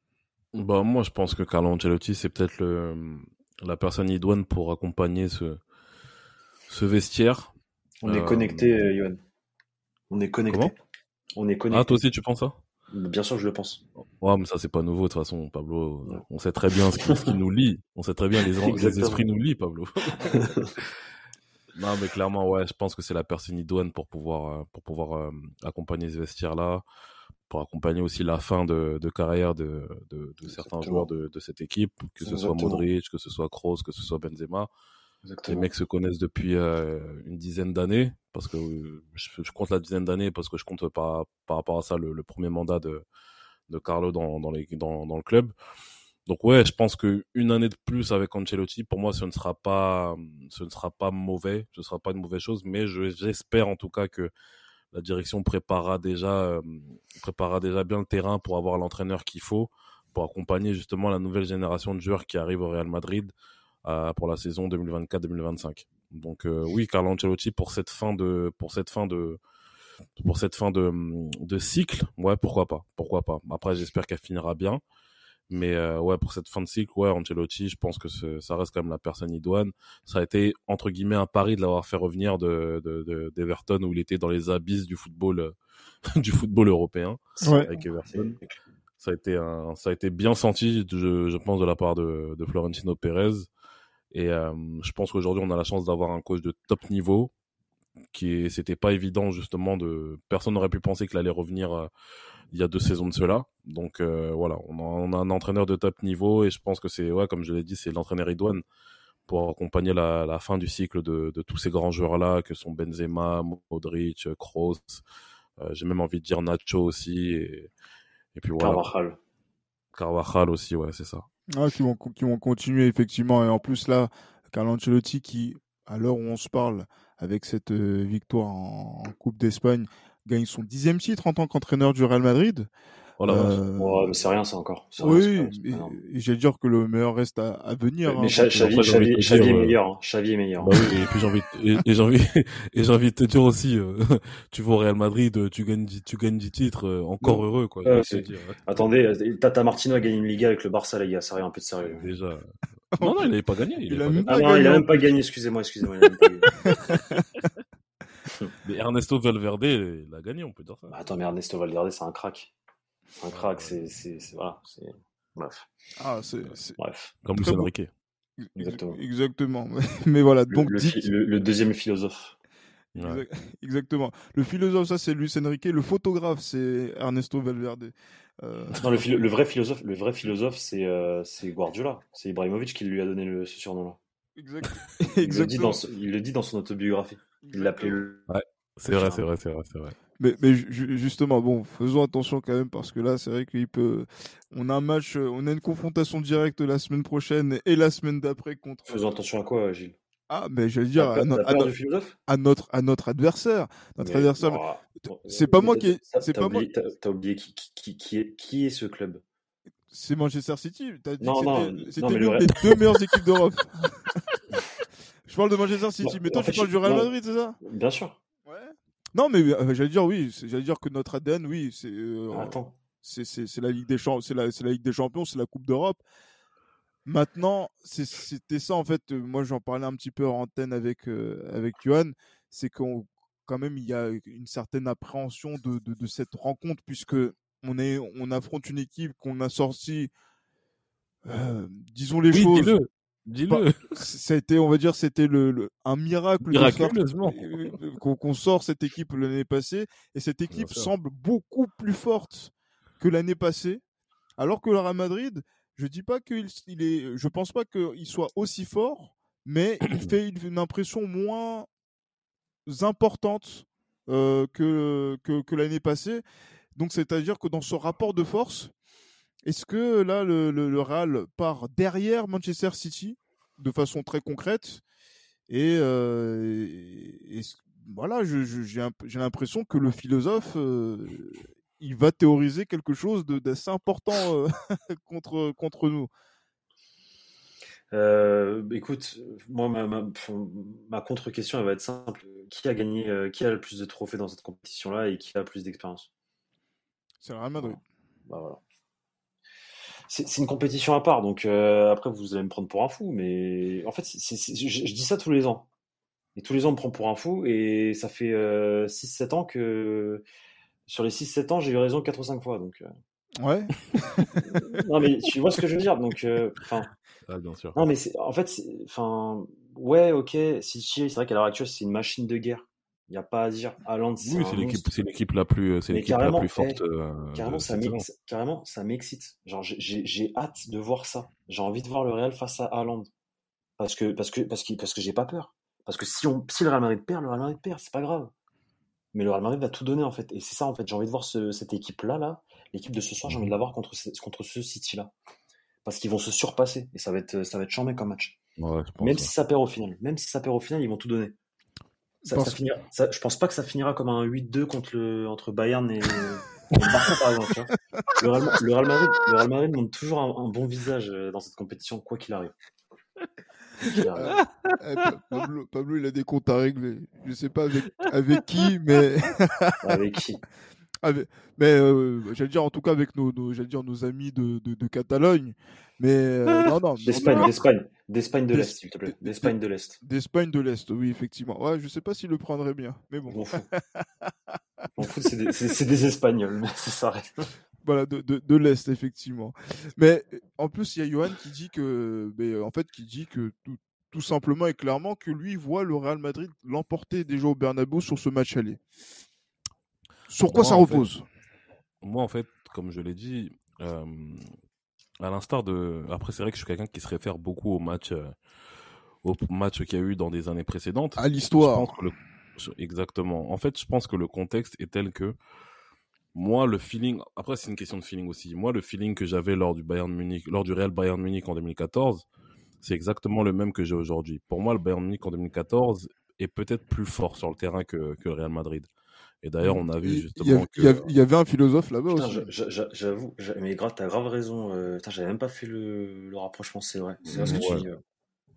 Bah moi, je pense que Carlo Ancelotti, c'est peut-être le la personne idoine pour accompagner ce ce vestiaire. On est connecté, euh, Yohan. On est connecté. On est connecté. Ah, toi aussi, tu penses ça? Bien sûr, je le pense. Ouais, mais ça, c'est pas nouveau, de toute façon, Pablo. On sait très bien ce qui, nous lie. On sait très bien les, les esprits nous lient, Pablo. Non, mais clairement, ouais, je pense que c'est la personne idoine pour pouvoir, euh, pour pouvoir euh, accompagner ce vestiaire-là, pour accompagner aussi la fin de, de carrière de, de, de certains joueurs de, de, cette équipe, que ce soit Modric, que ce soit Kroos, que ce soit Benzema. Exactement. Les mecs se connaissent depuis euh, une dizaine d'années, parce que je, je, compte la dizaine d'années, parce que je compte par, par rapport à ça le, le premier mandat de, de Carlo dans, dans, les, dans, dans le club. Donc ouais, je pense que une année de plus avec Ancelotti, pour moi, ce ne sera pas, ce ne sera pas mauvais, ce ne sera pas une mauvaise chose, mais j'espère en tout cas que la direction préparera déjà, euh, préparera déjà bien le terrain pour avoir l'entraîneur qu'il faut pour accompagner justement la nouvelle génération de joueurs qui arrivent au Real Madrid euh, pour la saison 2024-2025. Donc euh, oui, Carlo Ancelotti pour cette fin de, pour cette fin de, pour cette fin de cycle, ouais, pourquoi pas, pourquoi pas. Après, j'espère qu'elle finira bien. Mais euh, ouais, pour cette fin de cycle, ouais, Ancelotti, je pense que ça reste quand même la personne idoine. Ça a été entre guillemets un pari de l'avoir fait revenir de d'Everton de, où il était dans les abysses du football euh, du football européen avec Everton. Ça a été un, ça a été bien senti, je, je pense, de la part de, de Florentino Pérez. Et euh, je pense qu'aujourd'hui, on a la chance d'avoir un coach de top niveau qui c'était pas évident justement de personne n'aurait pu penser qu'il allait revenir il y a deux saisons de cela. Donc euh, voilà, on a, un entraîneur de top niveau et je pense que c'est, ouais, comme je l'ai dit, c'est l'entraîneur idoine pour accompagner la, la fin du cycle de, de tous ces grands joueurs-là que sont Benzema, Modric, Kroos. Euh, j'ai même envie de dire Nacho aussi. Et, et puis voilà. Carvajal. Carvajal aussi, ouais, c'est ça. Ah, qui vont, qui vont continuer effectivement. Et en plus là, Carlo Ancelotti qui, à l'heure où on se parle, avec cette euh, victoire en Coupe d'Espagne, gagne son dixième titre en tant qu'entraîneur du Real Madrid. Oh euh... c'est rien ça encore. oui, et, j'allais dire que le meilleur reste à, à venir. Mais Xavi, est meilleur. Hein. Xavi est meilleur. Bah oui, et puis j'ai envie, et, et j'ai envie, et j'ai envie de te dire aussi, euh, tu vas au Real Madrid, tu gagnes, tu gagnes 10 titres, euh, encore heureux quoi. Euh, dire, Attendez, Tata Martino a gagné une Liga avec le Barça les gars, ça rien un peu de sérieux. Déjà. Non non, il n'avait pas gagné. Il, il a, pas même ah non, il a même pas gagné. Excusez-moi, excusez-moi. mais Ernesto Valverde, il a gagné, on peut dire ça. Bah, attends, mais Ernesto Valverde, c'est un crack. C'est un crack, c'est, voilà, c'est, bref. Ah, c'est, bref. Comme Luis Enrique. Exactement. Exactement. Mais voilà, donc. Le, le, le deuxième philosophe. Ouais. Exactement. Le philosophe, ça, c'est Luis Enrique. Le photographe, c'est Ernesto Valverde. Euh... Non, le, le, vrai philosophe, le vrai philosophe, c'est, euh, c'est Guardiola. C'est Ibrahimovic qui lui a donné le, ce surnom-là. Exact. il, le dit dans, il le dit dans son autobiographie. Il l'appelait le. Ouais, c'est vrai, c'est vrai, c'est vrai, c'est vrai. Mais, mais justement, bon, faisons attention quand même parce que là, c'est vrai qu'il peut. On a un match, on a une confrontation directe la semaine prochaine et la semaine d'après contre. Faisons attention à quoi, Gilles? Ah, mais j'allais dire à, no à, no à, notre à notre adversaire, notre mais, adversaire. Oh, c'est pas moi qui. C'est pas oublié, moi. T'as oublié qui, qui, qui, est qui est ce club? C'est Manchester City. Dit que c'était l'une des deux meilleures équipes d'Europe. Je parle de Manchester City, mais toi, fait, tu parles du Real Madrid, c'est ça? Bien sûr. Ouais. Non, mais euh, j'allais dire oui. J'allais dire que notre ADN, oui, c'est. Euh, Attends. C'est la Ligue des Champions, c'est la, la, Ligue des Champions, c'est la Coupe d'Europe. Maintenant, c'était ça en fait. Moi, j'en parlais un petit peu en antenne avec euh, avec Johan. C'est qu'on quand même il y a une certaine appréhension de, de, de cette rencontre puisque on est on affronte une équipe qu'on a sorti euh, disons les Oui, choses dis-le. Été, on va dire, c'était le, le- un miracle Miraculeusement. euh, qu'on qu'on sort cette équipe l'année passée. Et cette équipe semble beaucoup plus forte que l'année passée. Alors que le Real Madrid, je dis pas qu'il il est, je pense pas qu'il soit aussi fort, mais il fait une, une impression moins importante euh, que, que, que l'année passée. Donc, c'est-à-dire que dans ce rapport de force, est-ce que là, le, le, le Real part derrière Manchester City de façon très concrète? Et, euh, et- et voilà, j'ai l'impression que le philosophe, euh, il va théoriser quelque chose de- d'assez important euh, contre, contre nous. Euh, écoute, moi, ma, ma, ma contre-question, elle va être simple. Qui a gagné, euh, qui a le plus de trophées dans cette compétition-là et qui a le plus d'expérience? C'est le Real Madrid. Bah voilà. C'est une compétition à part, donc euh, après vous allez me prendre pour un fou, mais en fait, je, je dis ça tous les ans. Et tous les ans on me prend pour un fou, et ça fait euh, 6-7 ans que sur les 6-7 ans j'ai eu raison 4 ou 5 fois. Donc, euh, Ouais. non mais tu vois ce que je veux dire, donc euh. Ah, bien sûr. Non, mais en fait, enfin, ouais, ok, City, c'est vrai qu'à l'heure actuelle, c'est une machine de guerre. Il n'y a pas à dire. Haaland, c'est Oui, c'est l'équipe, monstre. c'est l'équipe la plus, c'est Mais l'équipe la plus forte. eh, euh, Carrément, de ça carrément, ça m'excite. Genre, j'ai- j'ai j'ai hâte de voir ça. J'ai envie de voir le Real face à Haaland. Parce que, parce que, parce que, parce que j'ai pas peur. Parce que si on, si le Real Madrid perd, le Real Madrid perd, c'est pas grave. Mais le Real Madrid va tout donner, en fait. Et c'est ça, en fait. J'ai envie de voir ce- cette équipe-là, là. L'équipe de ce soir, j'ai envie de la voir contre, ce- contre ce City-là. Parce qu'ils vont se surpasser. Et ça va être, ça va être chambé comme match. Ouais, je pense, Même si ça perd au final, même si ça perd au final, ils vont tout donner. Ça, Parce- ça finira, ça- je pense pas que ça finira comme un 8-2 contre le, entre Bayern et, et le Barça, par exemple. tu vois. Le Real, le Real Madrid, le Real Madrid montre toujours un, un bon visage euh, dans cette compétition, quoi qu'il arrive. Arrive. Eh, Pa- Pablo, Pablo, il a des comptes à régler. Je sais pas avec, avec qui, mais Avec qui? Avec- mais euh, j'allais dire en tout cas avec nos, nos- j'allais dire nos amis de, de, de Catalogne. Mais euh, non, non, D'Espagne, d'Espagne, d'Espagne de l'Est, s'il te plaît. D'Espagne de l'Est. d'Espagne de l'Est, oui, effectivement. Ouais, je sais pas s'il le prendrait bien, mais bon. c'est des, des Espagnols, mais ça s'arrête. Voilà, de, de, de l'Est, effectivement. Mais en plus, il y a Johan qui dit que, mais, en fait, qui dit que tout, tout simplement et clairement que lui voit le Real Madrid l'emporter déjà au Bernabeu sur ce match aller. Sur quoi Moi, ça fait, repose? Moi, en fait, comme je l'ai dit, euh, à l'instar de. Après, c'est vrai que je suis quelqu'un qui se réfère beaucoup aux matchs, euh, aux matchs qu'il y a eu dans des années précédentes. À l'histoire. le- Exactement. En fait, je pense que le contexte est tel que moi, le feeling. Après, c'est une question de feeling aussi. Moi, le feeling que j'avais lors du Bayern Munich, lors du Real Bayern Munich en 2014, c'est exactement le même que j'ai aujourd'hui. Pour moi, le Bayern Munich en 2014 est peut-être plus fort sur le terrain que, que le Real Madrid. Et d'ailleurs, on a vu Il- il y, justement que. il y avait- un philosophe là-bas aussi. j'avoue, j'a- mais grave, t'as grave raison. euh, j'avais même pas fait le, le rapprochement, c'est vrai. C'est vrai ce que tu dis. euh.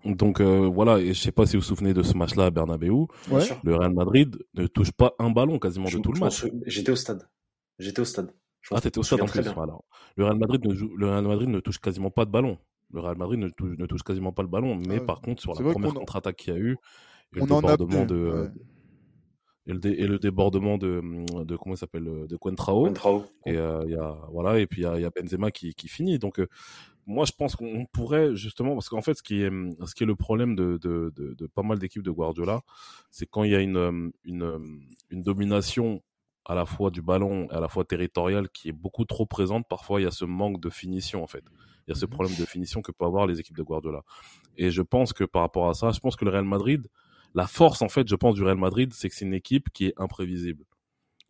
Donc euh, voilà, et je sais pas si vous vous souvenez de ce match-là à Bernabeu. Ouais. Le Real Madrid ne touche pas un ballon quasiment Je- de tout le match. J'étais au stade. J'étais au stade. Ah, t'étais au stade en plus. voilà. Le Real Madrid ne joue, le Real Madrid ne touche quasiment pas de ballon. Le Real Madrid ne touche, ne touche quasiment pas le ballon. Mais Ah ouais. par contre, sur la première contre-attaque qu'il y a eu, et le On débordement de, ouais. et le, dé- et le débordement de, de comment il s'appelle, de Coentrao. Contrao. Et euh, il y a voilà et puis il y a, il y a Benzema qui, qui finit. Donc euh, moi je pense qu'on pourrait justement parce qu'en fait ce qui est ce qui est le problème de de, de, de pas mal d'équipes de Guardiola, c'est quand il y a une une une domination à la fois du ballon et à la fois territoriale qui est beaucoup trop présente. Parfois il y a ce manque de finition en fait. Il y a ce Mhm. problème de finition que peuvent avoir les équipes de Guardiola. Et je pense que par rapport à ça, je pense que le Real Madrid, la force en fait, je pense du Real Madrid, c'est que c'est une équipe qui est imprévisible.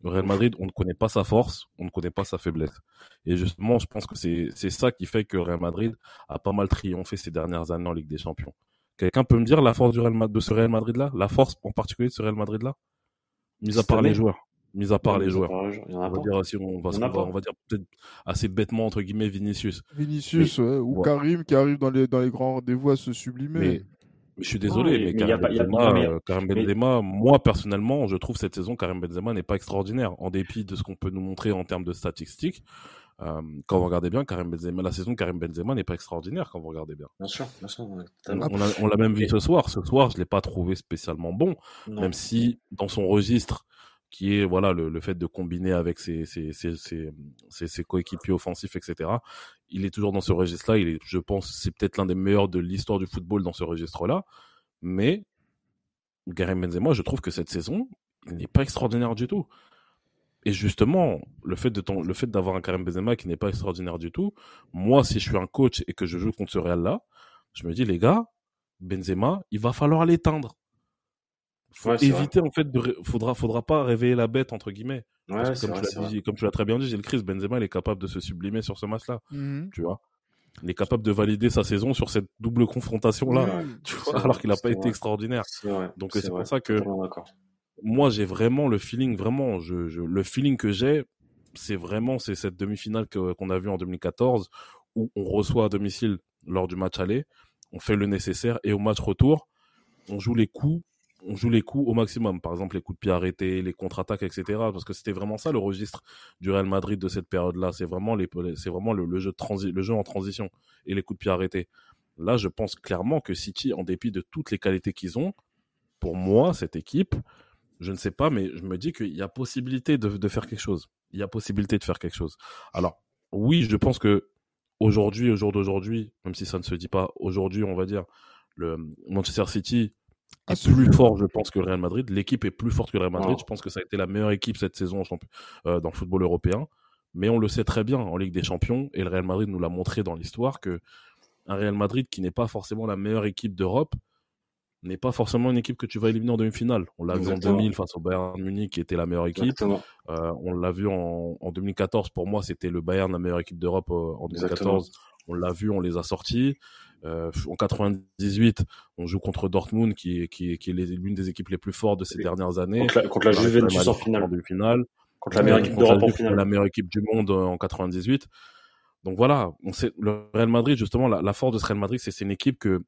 Le Real Madrid, on ne connaît pas sa force, on ne connaît pas sa faiblesse. Et justement, je pense que c'est ça qui fait que le Real Madrid a pas mal triomphé ces dernières années en Ligue des Champions. Quelqu'un peut me dire la force du Real Ma- de ce Real Madrid-là? La force en particulier de ce Real Madrid-là? Mis à part les joueurs. Mis à part les joueurs. On va dire, si on va, on va, on va dire peut-être assez bêtement, entre guillemets, Vinicius. Vinicius, ouais, ou ouais. Karim qui arrive dans les, dans les grands rendez-vous à se sublimer. Mais, mais je suis désolé, mais- mais, mais y a Karim, pas- y a- Benzema, non, mais- Karim mais- Benzema, moi personnellement, je trouve cette saison Karim Benzema n'est pas extraordinaire, en dépit de ce qu'on peut nous montrer en termes de statistiques. Euh, quand vous regardez bien, Karim Benzema, la saison de Karim Benzema n'est pas extraordinaire quand vous regardez bien. Bien sûr, bien sûr. on, l'a même vu ce soir. Ce soir, je l'ai pas trouvé spécialement bon, même si dans son registre, qui est voilà le, le fait de combiner avec ses, ses, ses, ses, coéquipiers offensifs, etc. Il est toujours dans ce registre-là. Il est, je pense, c'est peut-être l'un des meilleurs de l'histoire du football dans ce registre-là. Mais Karim Benzema, je trouve que cette saison, il n'est pas extraordinaire du tout. Et justement, le fait de le fait d'avoir un Karim Benzema qui n'est pas extraordinaire du tout, moi, si je suis un coach et que je joue contre ce Real là, je me dis les gars, Benzema, il va falloir l'éteindre. Faut éviter en fait de, faudra, faudra pas réveiller la bête entre guillemets. comme, tu comme, tu l'as très bien dit, Gilles Chris, Benzema, il est capable de se sublimer sur ce match-là. Mmh tu vois il est capable de valider sa saison sur cette double confrontation là, tu vois, alors qu'il n'a pas été extraordinaire. Donc c'est pour ça que moi j'ai vraiment le feeling, vraiment, je, le feeling que j'ai, c'est vraiment c'est cette demi-finale qu'on a vue en 2014 où on reçoit à domicile lors du match aller, on fait le nécessaire et au match retour, on joue les coups on joue les coups au maximum. Par exemple, les coups de pied arrêtés, les contre-attaques, etc. Parce que c'était vraiment ça le registre du Real Madrid de cette période-là. C'est vraiment, les, c'est vraiment le, jeu le jeu en transition et les coups de pied arrêtés. Là, je pense clairement que City, en dépit de toutes les qualités qu'ils ont, pour moi, cette équipe, je ne sais pas, mais je me dis qu'il y a possibilité de, de, faire quelque chose. Il y a possibilité de faire quelque chose. Alors, oui, je pense que aujourd'hui, au jour d'aujourd'hui, même si ça ne se dit pas aujourd'hui, on va dire, le Manchester City est plus fort, je pense, que le Real Madrid. L'équipe est plus forte que le Real Madrid. Je pense que ça a été la meilleure équipe cette saison euh, dans le football européen. Mais on le sait très bien en Ligue des Champions, et le Real Madrid nous l'a montré dans l'histoire, que un Real Madrid qui n'est pas forcément la meilleure équipe d'Europe n'est pas forcément une équipe que tu vas éliminer en demi-finale. On l'a vu en 2000 face au Bayern Munich, qui était la meilleure équipe. Euh, on l'a vu en, en, 2014, pour moi, c'était le Bayern la meilleure équipe d'Europe euh, en 2014. On l'a vu, on les a sortis. Euh, en 98, on joue contre Dortmund, qui est, qui est, qui est l'une des équipes les plus fortes de ces dernières années. Contre la, contre la Juventus en finale. finale. Contre la meilleure équipe d'Europe en finale. La meilleure équipe du monde euh, en 98. Donc voilà, on sait, le Real Madrid, justement, la, force de ce Real Madrid, c'est c'est une équipe que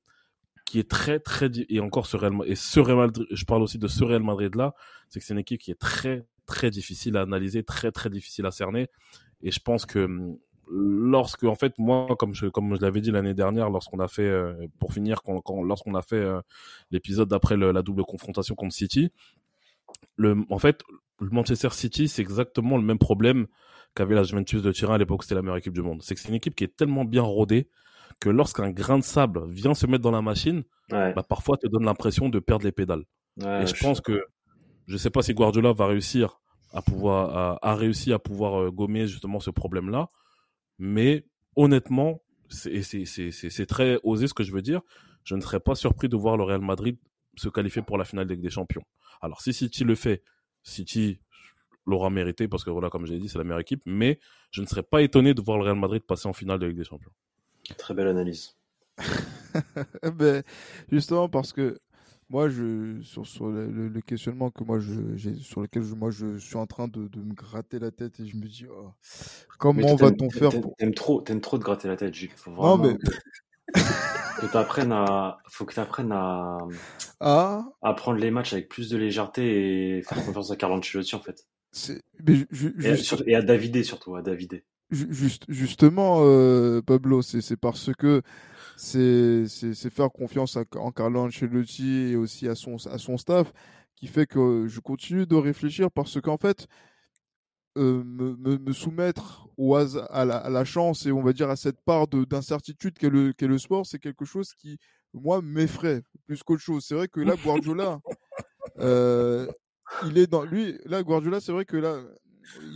qui est très très et encore ce Real et ce Real Madrid, je parle aussi de ce Real Madrid là, c'est que c'est une équipe qui est très très difficile à analyser, très très difficile à cerner et je pense que hum, lorsque en fait moi comme je comme je l'avais dit l'année dernière lorsqu'on a fait euh, pour finir quand, quand lorsqu'on a fait euh, l'épisode d'après la double confrontation contre City le en fait le Manchester City c'est exactement le même problème qu'avait la Juventus de Turin à l'époque c'était la meilleure équipe du monde. C'est que c'est une équipe qui est tellement bien rodée que lorsqu'un grain de sable vient se mettre dans la machine bah, parfois te donne l'impression de perdre les pédales. Et je, pense que je sais pas si Guardiola va réussir à pouvoir à, réussi à pouvoir euh, gommer justement ce problème là mais honnêtement, c'est très osé ce que je veux dire. Je ne serais pas surpris de voir le Real Madrid se qualifier pour la finale de Ligue des Champions. Alors si City le fait, City l'aura mérité parce que voilà, comme j'ai dit, c'est la meilleure équipe. Mais je ne serais pas étonné de voir le Real Madrid passer en finale de Ligue des Champions. Très belle analyse. ben, justement parce que moi, je, sur, sur le, questionnement que moi je, sur lequel je, moi je suis en train de, de, me gratter la tête et je me dis oh, comment va-t-on faire pour... T'aimes trop, aimes trop de gratter la tête, Gilles. Faut vraiment non mais que tu apprennes à, faut que tu apprennes à, ah? à prendre les matchs avec plus de légèreté et faire confiance à Carlo Ancelotti en fait. Mais et, à, Davidé surtout, à Davidé. Juste, justement, euh, Pablo, c'est parce que c'est faire confiance à, en Carlo Ancelotti et aussi à son, à son staff qui fait que je continue de réfléchir parce qu'en fait, euh, me, me, soumettre au hasard, à, la, à, la, chance et on va dire à cette part d'incertitude qu'est le, le sport, c'est quelque chose qui, moi, m'effraie plus qu'autre chose. C'est vrai que là, Guardiola, euh, il est dans lui, là, Guardiola, c'est vrai que là,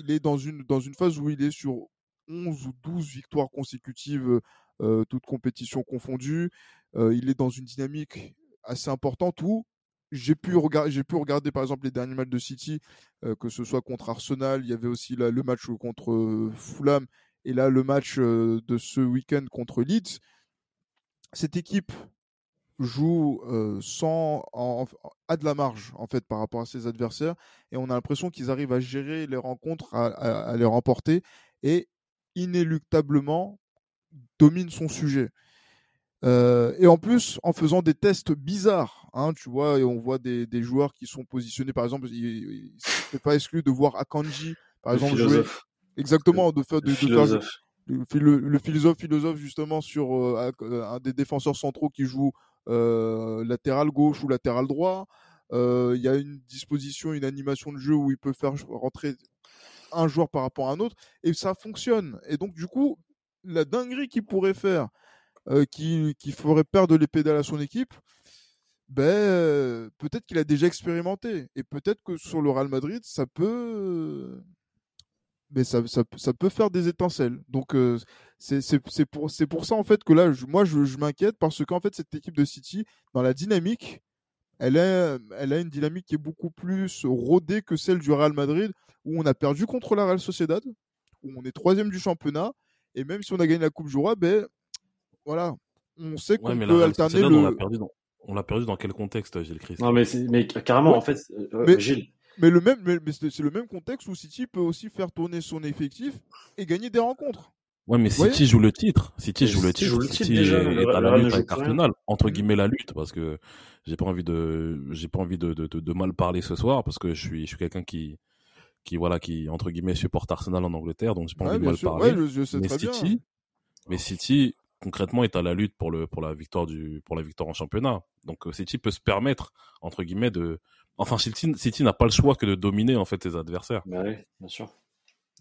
il est dans une, dans une phase où il est sur 11 ou 12 victoires consécutives euh, toutes compétitions confondues. Euh, il est dans une dynamique assez importante où j'ai pu, pu regarder par exemple les derniers matchs de City, euh, que ce soit contre Arsenal, il y avait aussi là, le match contre Fulham et là le match de ce week-end contre Leeds. Cette équipe joue sans en, a de la marge en fait par rapport à ses adversaires et on a l'impression qu'ils arrivent à gérer les rencontres, à, à les remporter et inéluctablement domine son sujet. Euh, et en plus, en faisant des tests bizarres, hein, tu vois, et on voit des, des, joueurs qui sont positionnés, par exemple, il n'est pas exclu de voir Akanji, par exemple, jouer. Exactement, de faire, de, Le de faire philosophe. le, philo- le philosophe, philosophe justement sur euh, un des défenseurs centraux qui joue euh, latéral gauche ou latéral droit. Il y a une disposition, une animation de jeu où il peut faire rentrer un joueur par rapport à un autre et ça fonctionne. Et donc du coup, la dinguerie qu'il pourrait faire, euh, qui, ferait perdre les pédales à son équipe, ben euh, peut-être qu'il a déjà expérimenté et peut-être que sur le Real Madrid, ça peut mais ça, ça, peut faire des étincelles. Donc euh, c'est pour, pour ça en fait que là, je- moi je, je m'inquiète parce qu'en fait cette équipe de City, dans la dynamique, elle a, elle a une dynamique qui est beaucoup plus rodée que celle du Real Madrid, où on a perdu contre la Real Sociedad, où on est troisième du championnat, et même si on a gagné la Coupe du Roi, ben voilà, on sait qu'on Ouais, peut alterner on l'a perdu dans, on l'a perdu dans quel contexte, Gilles Christ? Non, mais, carrément, Ouais. en fait, euh, Mais- Gilles, Mais, le même, mais, mais c'est le même contexte où City peut aussi faire tourner son effectif et gagner des rencontres. Ouais, mais City joue le titre. City joue le titre. joue le titre City déjà, est, le- est le à la lutte joue avec. Arsenal, entre Mhm. guillemets la lutte, parce que j'ai pas envie de, j'ai pas envie de, de, de, de mal parler ce soir, parce que je suis, je suis quelqu'un qui, qui voilà, qui entre guillemets supporte Arsenal en Angleterre, donc j'ai pas Ouais, envie de mal sûr. parler. Ouais, je, je sais mais. City, mais City concrètement est à la lutte pour le pour la victoire du pour la victoire en championnat. Donc euh, City peut se permettre entre guillemets de enfin City City n'a pas le choix que de dominer en fait ses adversaires. bah oui, bien sûr.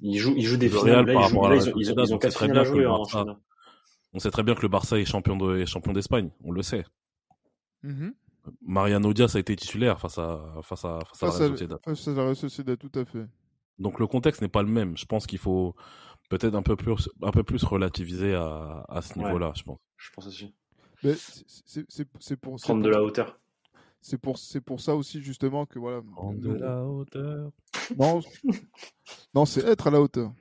Ils jouent, ils jouent des Le finales. Par rapport à ils ont, quatre finales à jouer en championnat. On sait très bien que le Barça est champion de est champion d'Espagne, on le sait. Mhm. Mariano Diaz a été titulaire face à face à face à la Face Real à- Sociedad. face à la Real Sociedad, tout à fait. Donc le contexte n'est pas le même. Je pense qu'il faut peut-être un peu plus un peu plus relativiser à, à ce Ouais. niveau-là, je pense. Je pense aussi. Mais c'est- c'est c'est- c'est pour, Prendre de la hauteur. c'est pour, c'est pour ça aussi justement que voilà. Prendre de la hauteur. Non, non, c'est être à la hauteur.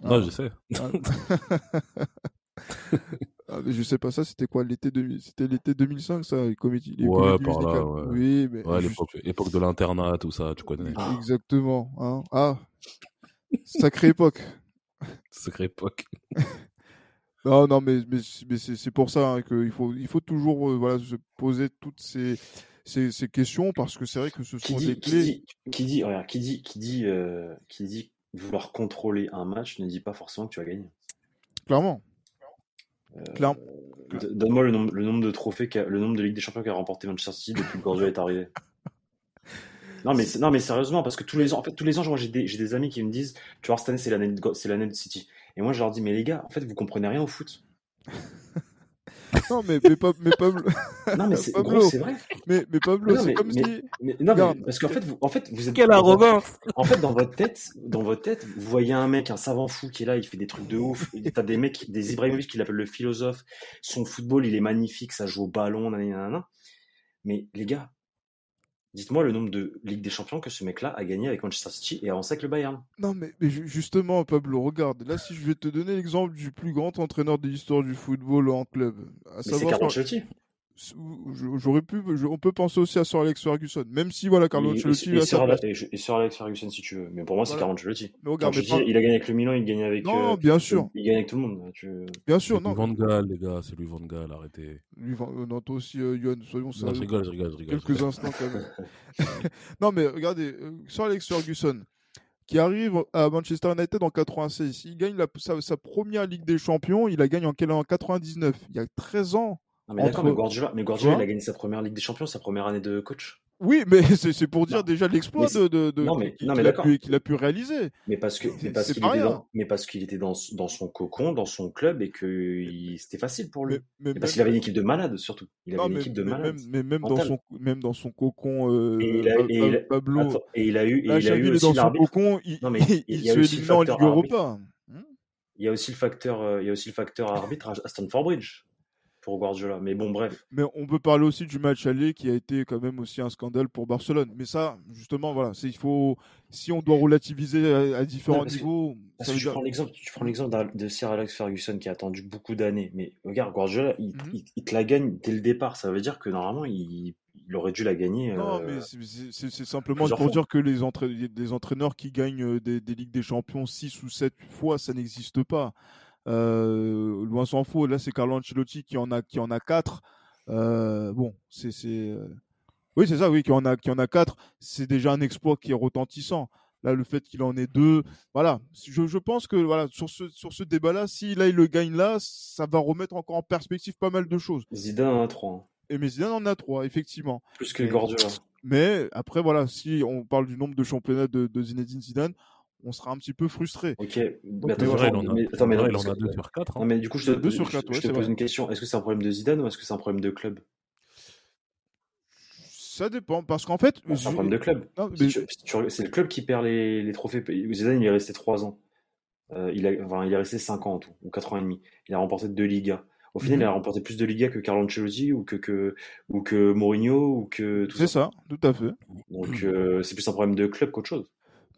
Non, Ah. je sais. Ah, mais je sais pas ça, c'était quoi l'été 2000 C'était l'été 2005 ça, les comédies, les Ouais, comédies par là, musicales. ouais. Oui, mais Ouais, juste- l'époque époque de l'internat, tout ça, tu connais. Ah. exactement. Hein. Ah, sacrée époque. Sacrée époque. Non, non, mais, mais, mais c'est c'est pour ça hein, qu'il faut, il faut toujours euh, voilà, se poser toutes ces, ces, ces questions parce que c'est vrai que ce Qui sont dit, des qui clés. dit, qui dit, regarde, qui dit, qui dit, euh, qui dit vouloir contrôler un match ne dit pas forcément que tu vas gagner. Clairement. Euh, Donne-moi le nombre, le nombre de trophées, le nombre de Ligue des Champions qu'a remporté Manchester City depuis que Guardiola est arrivé. Non mais, non mais sérieusement, parce que tous les ans, en fait, tous les ans, moi j'ai des, amis qui me disent, tu vois, cette année c'est l'année de, Go- c'est l'année de City. Et moi je leur dis, mais les gars, en fait, vous comprenez rien au foot. Non, mais, mais, pas, mais Pablo, Non mais c'est, Pablo. gros, c'est vrai. mais, mais Pablo, Non, c'est mais- comme mais- si. Mais, non, mais parce qu'en fait, vous, en fait, vous êtes. Quelle arrogance En fait, dans votre tête, dans votre tête, vous voyez un mec, un savant fou qui est là, il fait des trucs de ouf. T'as des mecs, des Ibrahimovic qui l'appellent le philosophe. Son football, il est magnifique, ça joue au ballon, nanana, nanana. Mais les gars, dites-moi le nombre de Ligue des Champions que ce mec-là a gagné avec Manchester City et avancé avec le Bayern. Non, mais, mais ju- justement, Pablo, regarde. Là, si je vais te donner l'exemple du plus grand entraîneur de l'histoire du football en club, à Mais c'est Carlo Ancelotti. J'aurais pu, on peut penser aussi à Sir Alex Ferguson, même si voilà, Carlo Ancelotti et, et, Sir. Alex- et Sir Alex Ferguson si tu veux. Mais pour moi, c'est Voilà. Carlo Ancelotti. Mais regarde, mais Ancelotti, pas- il a gagné avec le Milan, il gagne avec. Non, euh, bien sûr, Il gagne avec tout le monde. Tu... bien sûr, non. Van Gaal, les gars, c'est lui Van Gaal, arrêtez. Lui, Van- euh, non, toi aussi, euh, Yohan, soyons je sérieux. rigole, je rigole, je rigole. je Quelques rigole. instants quand même. non, mais regardez, euh, Sir Alex Ferguson, qui arrive à Manchester United en 96, il gagne la- sa, sa première Ligue des Champions, il la gagne en, quelle- en 99, il y a 13 ans. Non, mais d'accord, mais Guardiola, mais Guardiola, il a gagné sa première Ligue des Champions, sa première année de coach. Oui, mais c'est pour dire Non. déjà l'exploit de, de, de- qu'il a, qu'il a pu réaliser. Mais parce qu'il pas était dans, mais parce qu'il était dans, dans son cocon, dans son club et que c'était facile pour lui. Mais, mais parce qu'il avait une équipe de malades surtout. Il avait non, une équipe de même, mais même dans son, même dans son cocon, euh, Et il a- Pa- et Pa- il a- Pablo, Attends, et il a eu, et il a eu aussi dans son cocon, il, Non, mais il, il il y a se aussi le élimine en facteur Ligue. Europa. Il y a aussi le facteur, euh, il y a aussi le facteur arbitre à Stamford Bridge pour Guardiola. Mais bon, bref. Mais on peut parler aussi du match aller qui a été quand même aussi un scandale pour Barcelone. Mais ça, justement, voilà, il faut si on doit relativiser à, à différents niveaux. Ça que tu prends l'exemple, tu prends l'exemple de Sir Alex Ferguson qui a attendu beaucoup d'années. Mais regarde, Guardiola, il, Mhm. il- il te la gagne dès le départ. Ça veut dire que normalement, il, il aurait dû la gagner. Non, euh, mais c'est- simplement pour fois. dire que les, entra- entraîneurs qui gagnent euh, des, des Ligues des Champions 6 ou 7 fois, ça n'existe pas. Euh, loin s'en faut. Là, c'est Carlo Ancelotti qui en a, qui en a 4. bon, c'est. c'est, euh, Oui, c'est ça, oui, qui en a, qui en a 4. C'est déjà un exploit qui est retentissant. Là, le fait qu'il en ait deux, voilà. Je, je pense que voilà sur ce sur ce débat-là, si là il le gagne là, ça va remettre encore en perspective pas mal de choses. Zidane en a trois. hein. Et mais Zidane en a trois, effectivement. Plus que Guardiola. Mais après, voilà, si on parle du nombre de championnats de, de Zinedine Zidane, on sera un petit peu frustré. Ok. Mais mais attends, il en a, mais, attends, mais il non, en parce a que- deux sur quatre. Non, hein. mais du coup, je te, Deux sur je- quatre, ouais, je te pose vrai. une question. Est-ce que c'est un problème de Zidane ou est-ce que c'est un problème de club? Ça dépend, parce qu'en fait, Bah, C'est un je- problème de club. mais- C'est le club qui perd les, les trophées. Zidane, il est resté 3 ans. Euh, il, a, enfin, il est resté 5 ans en tout, ou 4 ans et demi. Il a remporté deux Ligas. Au final, Mhm. il a remporté plus de Ligas que Carlo Ancelotti ou que, que, ou que Mourinho ou que tout c'est ça. ça, tout à fait. Donc, euh, c'est plus un problème de club qu'autre chose.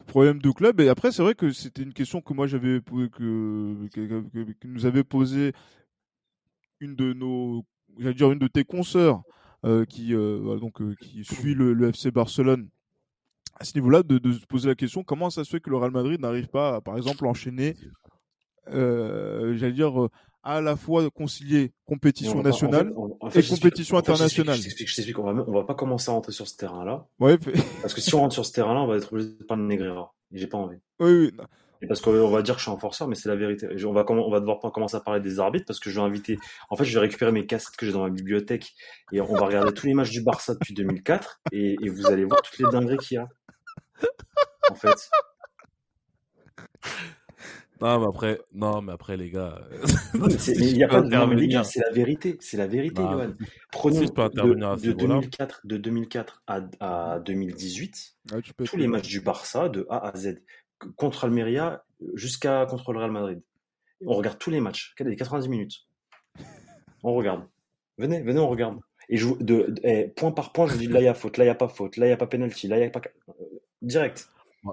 Problème de club. Et après, c'est vrai que c'était une question que moi j'avais que, nous avait posé une de nos, j'allais dire une de tes consoeurs euh, qui euh, donc euh, qui suit le, FC Barcelone. À ce niveau-là, de, se poser la question comment ça se fait que le Real Madrid n'arrive pas, à, par exemple, enchaîner, euh, j'allais dire à la fois concilier Mais compétition on va pas- en fait, nationale en et fait, compétition internationale. Je t'explique, on on va pas commencer à rentrer sur ce terrain-là. Ouais, Parce que si on rentre sur ce terrain-là, on va être obligé de parler de Negreira. Et j'ai pas envie. oui, oui. Et parce qu'on va dire que je suis un forceur, mais c'est la vérité. On va, comm- on va devoir commencer à parler des arbitres parce que je vais inviter. En fait, je vais récupérer mes cassettes que j'ai dans ma bibliothèque et on va regarder tous les matchs du Barça depuis 2004 et, et vous allez voir toutes les dingueries qu'il y a. En fait, Non, mais après, non, mais après, les gars. euh, Non, mais c'est- il a pas de la vérité. C'est la vérité, Non, Johan. Prenons si de, de niveau-là. 2004, de 2004 à, à 2018, Ah, tu peux tous les matchs du Barça de A à Z, contre Almeria jusqu'à contre le Real Madrid. On regarde tous les matchs, les 90 minutes? On regarde. Venez, venez, on regarde. Et je, de, de- eh, point par point, je vous dis là il y a faute, là il y a pas faute, là il y a pas penalty, là il y a pas euh, direct.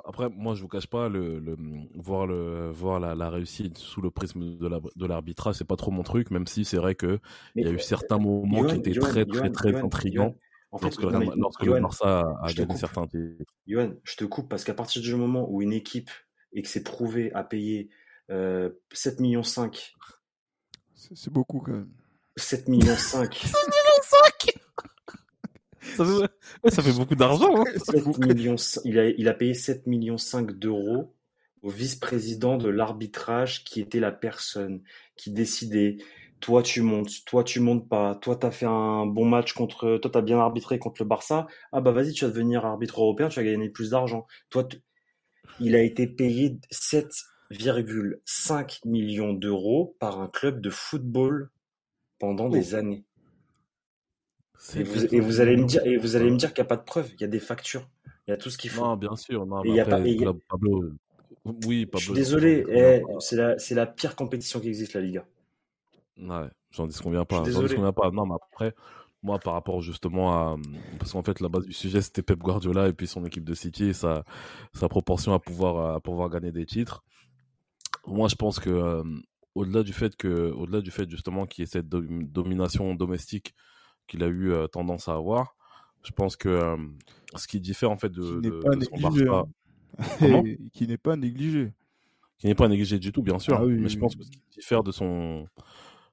Après, moi, je vous cache pas, le, le, voir, le, voir la, la réussite sous le prisme de la- de l'arbitrage, c'est pas trop mon truc, même si c'est vrai que il y a eu certains moments Johan, qui étaient Johan, très, très, Johan, très intrigants. En fait, lorsque, le, non, lorsque Barça a gagné certains titres. Johan, je te coupe parce qu'à partir du moment où une équipe et que c'est prouvé à payer euh, 7 millions 5, C'est beaucoup quand même. 7 millions 5, Ça fait, ouais, ça fait beaucoup d'argent. hein. 7 millions, il a, il a payé 7 millions 5 d'euros au vice-président de l'arbitrage qui était la personne qui décidait toi tu montes, toi tu montes pas, toi t'as fait un bon match contre, toi t'as bien arbitré contre le Barça, ah bah vas-y tu vas devenir arbitre européen, tu vas gagner plus d'argent. Toi, t- il a été payé 7,5 millions d'euros par un club de football pendant des années. Et vous, et vous allez me dire, et vous allez me dire qu'il n'y a pas de preuves, il y a des factures, il y a tout ce qu'il faut. Non, bien sûr. Non, Et y a pas- et Pablo- oui, Pablo. Je suis désolé, eh, c'est la, c'est la pire compétition qui existe, la Liga. Ouais, j'en dis qu'on vient pas. J'en dis qu'on vient pas. Non, mais après, moi, par rapport justement à. Parce qu'en fait, la base du sujet, c'était Pep Guardiola et puis son équipe de City et sa, sa proportion à pouvoir, à pouvoir gagner des titres. Moi, je pense que, euh, au-delà du fait que, au-delà du fait justement qu'il y ait cette do- domination domestique qu'il a eu euh, tendance à avoir, je pense que euh, ce qui diffère en fait de, Qui n'est de- pas de son négligé. Barça, hein. Qui n'est pas négligé. qui n'est pas négligé du tout, bien sûr. Ah oui, mais oui, je pense oui. que ce qui diffère de son,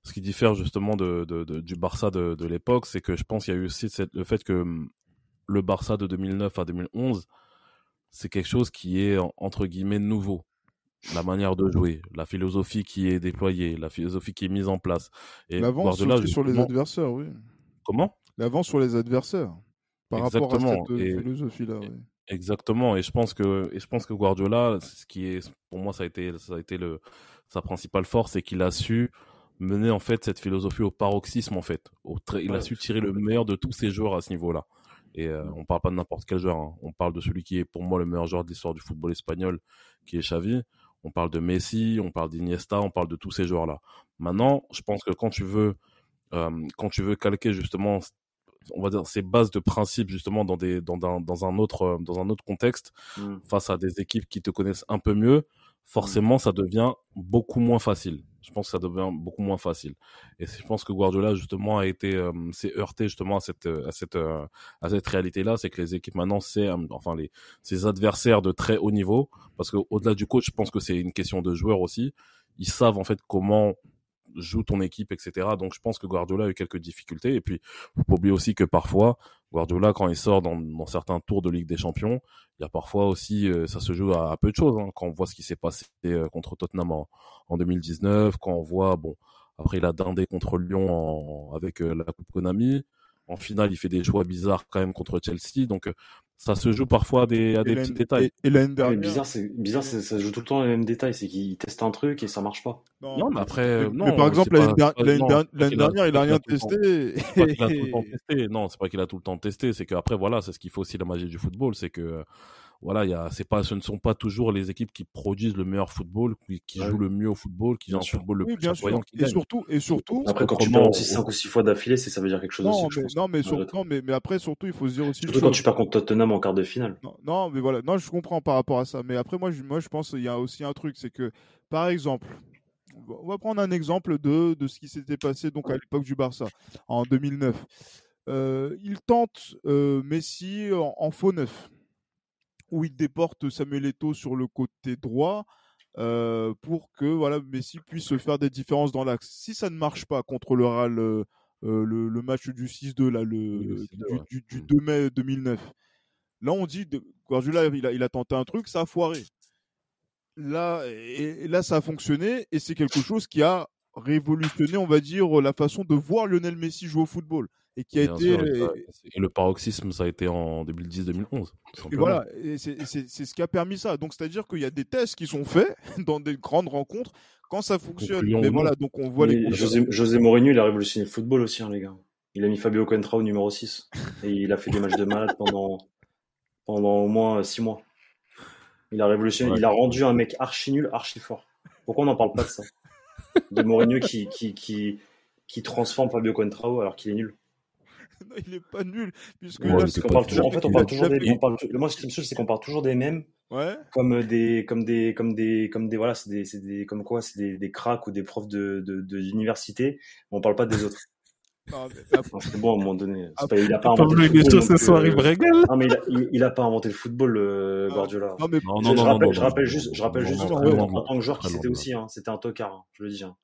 ce qui diffère justement de, de- de- du Barça de, de l'époque, c'est que je pense qu'il y a eu aussi cette- le fait que hum, le Barça de 2009 à 2011, c'est quelque chose qui est en- entre guillemets nouveau. La manière de jouer, la philosophie qui est déployée, la philosophie qui est mise en place. Et L'avance aussi sur les adversaires, oui. Comment? L'avance sur les adversaires. Par rapport à Exactement. cette euh, Et- philosophie-là, oui. Exactement, et je pense que et je pense que Guardiola, ce qui est pour moi ça a été ça a été le sa principale force, c'est qu'il a su mener en fait cette philosophie au paroxysme en fait. Au il a su tirer le meilleur de tous ses joueurs à ce niveau-là. Et euh, on parle pas de n'importe quel joueur, hein. on parle de celui qui est pour moi le meilleur joueur de l'histoire du football espagnol, qui est Xavi. On parle de Messi, on parle d'Iniesta, on parle de tous ces joueurs-là. Maintenant, je pense que quand tu veux quand tu veux calquer justement on va dire ces bases de principe justement dans des dans un dans un autre euh, dans un autre contexte Mm. face à des équipes qui te connaissent un peu mieux forcément ça devient beaucoup moins facile. Je pense que ça devient beaucoup moins facile. Et je pense que Guardiola justement a été euh, s'est heurté justement à cette à cette euh, à cette réalité là c'est que les équipes maintenant c'est euh, enfin les ses adversaires de très haut niveau parce que au-delà du coach je pense que c'est une question de joueurs aussi. Ils savent en fait comment joue ton équipe, etc. Donc je pense que Guardiola a eu quelques difficultés. Et puis, faut pas oublier aussi que parfois, Guardiola, quand il sort dans, certains tours de Ligue des Champions, il y a parfois aussi, euh, ça se joue à, peu de choses. Hein, quand on voit ce qui s'est passé euh, contre Tottenham en, en, 2019, quand on voit, bon, après il a dindé contre Lyon avec euh, la Coupe Konami. En finale, il fait des choix bizarres quand même contre Chelsea. Donc, ça se joue parfois à des, à des petits détails. Et, l'année dernière. bizarre, c'est bizarre, ça se joue tout le temps les mêmes détails. C'est qu'il teste un truc et ça marche pas. Non, mais après, non. Mais par exemple, l'année dernière, il a rien testé. C'est pas qu'il a tout le temps testé. Non, c'est pas qu'il a tout le temps testé. C'est qu'après, voilà, c'est ce qu'il faut aussi la magie du football, c'est que voilà, il y a, c'est pas, ce ne sont pas toujours les équipes qui produisent le meilleur football, qui, qui jouent le mieux au football, qui jouent un football le plus bien sûr. Et surtout, et surtout. Après, quand tu perds aussi 5 ou 6 fois d'affilée, c'est, ça veut dire quelque chose non, aussi. Mais, non, mais, sur, non mais, mais, après, surtout, il faut se dire aussi. Surtout quand tu perds contre Tottenham en quart de finale. Non, non, mais voilà. Non, je comprends par rapport à ça. Mais après, moi, je, moi, je pense qu'il y a aussi un truc, c'est que, par exemple, on va prendre un exemple de, de ce qui s'était passé donc à l'époque du Barça en 2009. Euh, il tente euh, Messi en, en faux neuf où il déporte Samuel Eto'o sur le côté droit euh, pour que voilà Messi puisse se faire des différences dans l'axe. Si ça ne marche pas contre le Real, euh, le, le, match du 6-2 là, le, du, du, 2 mai 2009, là on dit Guardiola il a, il a tenté un truc, ça a foiré. Là, et, là ça a fonctionné et c'est quelque chose qui a révolutionné, on va dire, la façon de voir Lionel Messi jouer au football et qui a été et le paroxysme ça a été en 2010-2011 et voilà c'est ce qui a permis ça. Donc c'est à dire qu'il y a des tests qui sont faits dans des grandes rencontres. Quand ça fonctionne mais voilà donc on voit les José, José Mourinho il a révolutionné le football aussi hein, les gars. Il a mis Fabio Coentra au numéro 6 et il a fait des matchs de malade pendant pendant au moins 6 mois. Il a révolutionné il a rendu un mec archi nul archi fort. Pourquoi on n'en parle pas de ça? De Mourinho qui qui qui qui transforme Fabio Coentrao alors qu'il est nul non, il est pas nul. Puisque ouais, on parle toujours, en fait, on parle toujours des, on parle, moi, ce qui me saoule, c'est qu'on parle toujours des mêmes. Ouais. Comme des, comme des, comme des, comme des, voilà, c'est des, c'est des, comme quoi, c'est des, des cracks ou des profs de, de, d'université. On parle pas des autres. Non, mais... c'est bon à un moment donné. Pas, il a pas inventé le football. ce soir, il Non, mais il a, il, il a, pas inventé le football, euh, Guardiola. Non, mais... non, non, je, non, rappelle, je rappelle juste, je rappelle juste en tant que joueur qui c'était aussi, hein, c'était un tocard, hein, je le dis. Hein.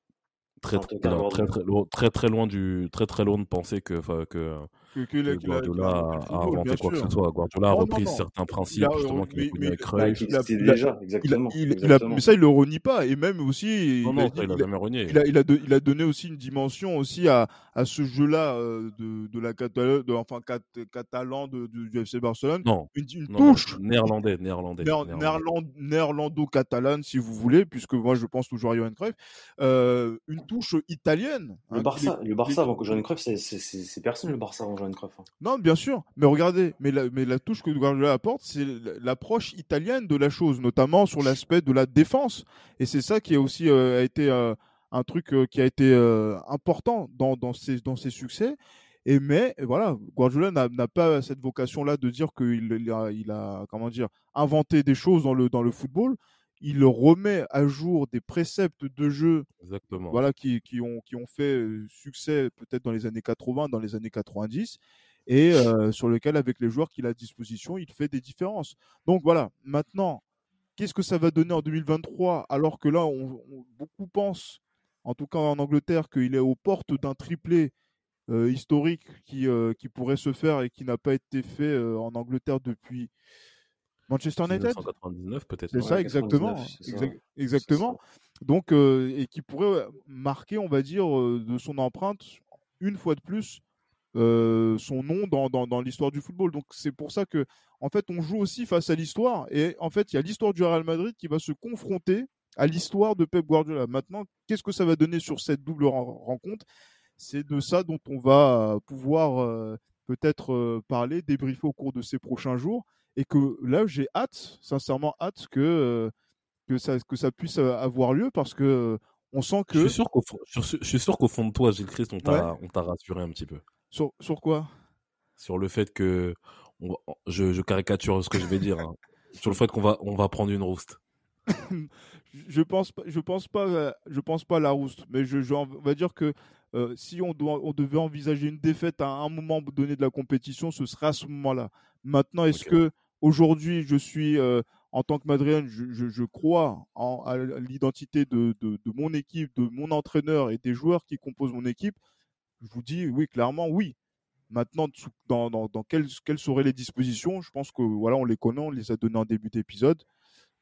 Très, très, très, très, très, loin du, très, très loin de penser que, que, que, que, que Guardiola a, a inventé quoi que ce soit. Guardiola a repris certains principes justement qu'il a avec Cruyff. Il déjà, exactement. mais ça, il le renie pas. Et même aussi, non, il, a, jamais renié. Il a, il, a il a donné aussi une dimension aussi à, à ce jeu-là euh, de, de la Catalogne, de, enfin cat, catalan de, de, du FC Barcelone. Non, une, une non, touche. Néerlandais, néerlandais. Néerlando-catalane, si vous voulez, puisque moi je pense toujours à Johan Cruyff. Euh, une touche italienne. Le hein, Barça, le Barça avant que Johan Cruyff, c'est personne le Barça avant Non, bien sûr. Mais regardez, mais la, touche que Guardiola apporte, c'est l'approche italienne de la chose, notamment sur l'aspect de la défense. Et c'est ça qui a aussi euh, a été euh, un truc euh, qui a été important dans, ses, succès. Et mais voilà, Guardiola n'a pas cette vocation-là de dire qu'il il a, inventé des choses dans le football. Il remet à jour des préceptes de jeu Exactement. Voilà, qui, qui, ont, qui ont fait succès peut-être dans les années 80, dans les années 90 et euh, sur lequel, avec les joueurs qu'il a à disposition, il fait des différences. Donc voilà, maintenant, qu'est-ce que ça va donner en 2023 alors que là, on, on, beaucoup pensent, en tout cas en Angleterre, qu'il est aux portes d'un triplé euh, historique qui, euh, qui pourrait se faire et qui n'a pas été fait euh, en Angleterre depuis Manchester United 1999 peut-être. C'est ça, exactement. Ça. exactement. Ça. Donc, et qui pourrait marquer, on va dire, de son empreinte, une fois de plus, euh, son nom dans, dans, dans l'histoire du football. Donc c'est pour ça que en fait on joue aussi face à l'histoire et en fait il y a l'histoire du Real Madrid qui va se confronter à l'histoire de Pep Guardiola. Maintenant, qu'est-ce que ça va donner sur cette double rencontre? C'est de ça dont on va pouvoir euh, peut-être euh, parler, débriefer au cours de ces prochains jours et que là j'ai hâte, sincèrement hâte que euh, que ça que ça puisse avoir lieu parce que on sent que je suis sûr qu'au fond, je suis sûr qu'au fond de toi Gilles Christ on t'a ouais. on t'a rassuré un petit peu. Sur, sur quoi? Sur le fait que. On, je, je, caricature ce que je vais dire. Hein. sur le fait qu'on va, on va prendre une rouste. je pense pas, je pense pas, je pense pas à la rouste, mais je, je on va dire que euh, si on, doit, on devait envisager une défaite à un moment donné de la compétition, ce serait à ce moment-là. Maintenant, est-ce okay. que aujourd'hui, je suis euh, en tant que Madrienne, je, crois à l'identité de, mon équipe, de mon entraîneur et des joueurs qui composent mon équipe je vous dis oui, clairement oui. Maintenant, dans, quelles, quelles, seraient les dispositions Je pense que voilà, on les connaît, on les a données en début d'épisode.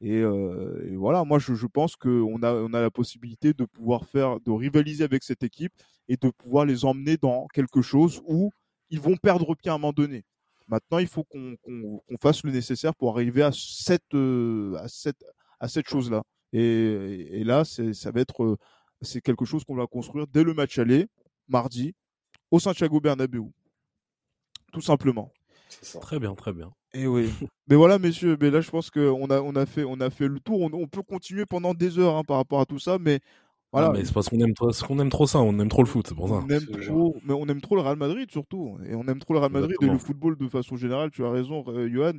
Et, euh, voilà, moi je, je pense qu'on a, on a la possibilité de pouvoir faire, de rivaliser avec cette équipe et de pouvoir les emmener dans quelque chose où ils vont perdre pied à un moment donné. Maintenant, il faut qu'on qu fasse le nécessaire pour arriver à cette, euh, à cette, à cette chose-là. Et, et, là, ça va être, c'est quelque chose qu'on va construire dès le match aller, mardi, au Santiago Bernabéu. Tout simplement. Très bien, très bien. Et oui. mais voilà, messieurs, mais là, je pense qu'on a, on a, fait, on a fait le tour. On, on peut continuer pendant des heures hein, par rapport à tout ça, mais voilà. mais c'est parce qu'on aime, trop, qu'on aime trop ça, on aime trop le foot, c'est pour ça. On aime trop, mais on aime trop le Real Madrid surtout. Et on aime trop le Real Madrid Exactement. et le football de façon générale. Tu as raison, euh, Johan.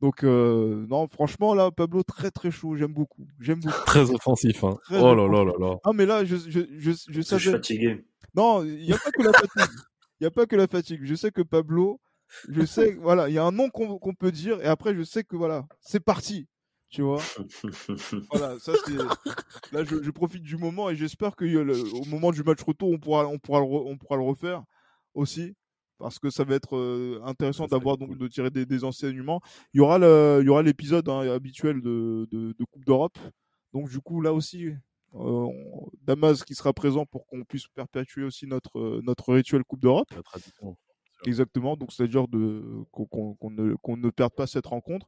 Donc, euh, non, franchement, là, Pablo, très très chaud. J'aime beaucoup. J'aime beaucoup. Très offensif. Hein. Très oh là là là là. Ah, mais là, je, je, je, je savais. Je suis fatigué. Non, il n'y a pas que la fatigue. Il n'y a pas que la fatigue. Je sais que Pablo, je sais, voilà, il y a un nom qu'on qu peut dire, et après, je sais que voilà, c'est parti. Tu vois Voilà, ça c'est. Là, je, je, profite du moment et j'espère qu'au moment du match retour, on pourra, on pourra, le, on pourra le refaire aussi parce que ça va être euh, intéressant d'avoir donc de tirer des, des, enseignements. Il y aura le, il y aura l'épisode hein, habituel de, de, de Coupe d'Europe. Donc du coup là aussi, euh, Damas qui sera présent pour qu'on puisse perpétuer aussi notre euh, notre rituel Coupe d'Europe. Exactement. Donc c'est-à-dire de qu'on qu ne, qu'on ne perde pas cette rencontre.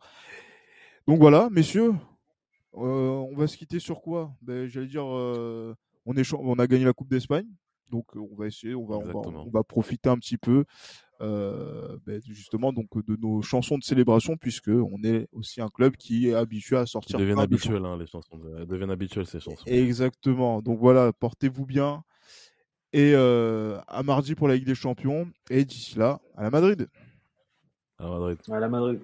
Donc voilà, messieurs, euh, on va se quitter sur quoi? Ben, J'allais dire, euh, on, est, on a gagné la Coupe d'Espagne. Donc on va essayer, on va, on va, on va, profiter un petit peu euh, ben, justement donc de nos chansons de célébration puisque on est aussi un club qui est habitué à sortir. Ils deviennent habituels hein, les chansons, elles deviennent habituelles ces chansons. Exactement. Donc voilà, portez-vous bien et euh, à mardi pour la Ligue des Champions et d'ici là à la Madrid. À la Madrid. À la. Madrid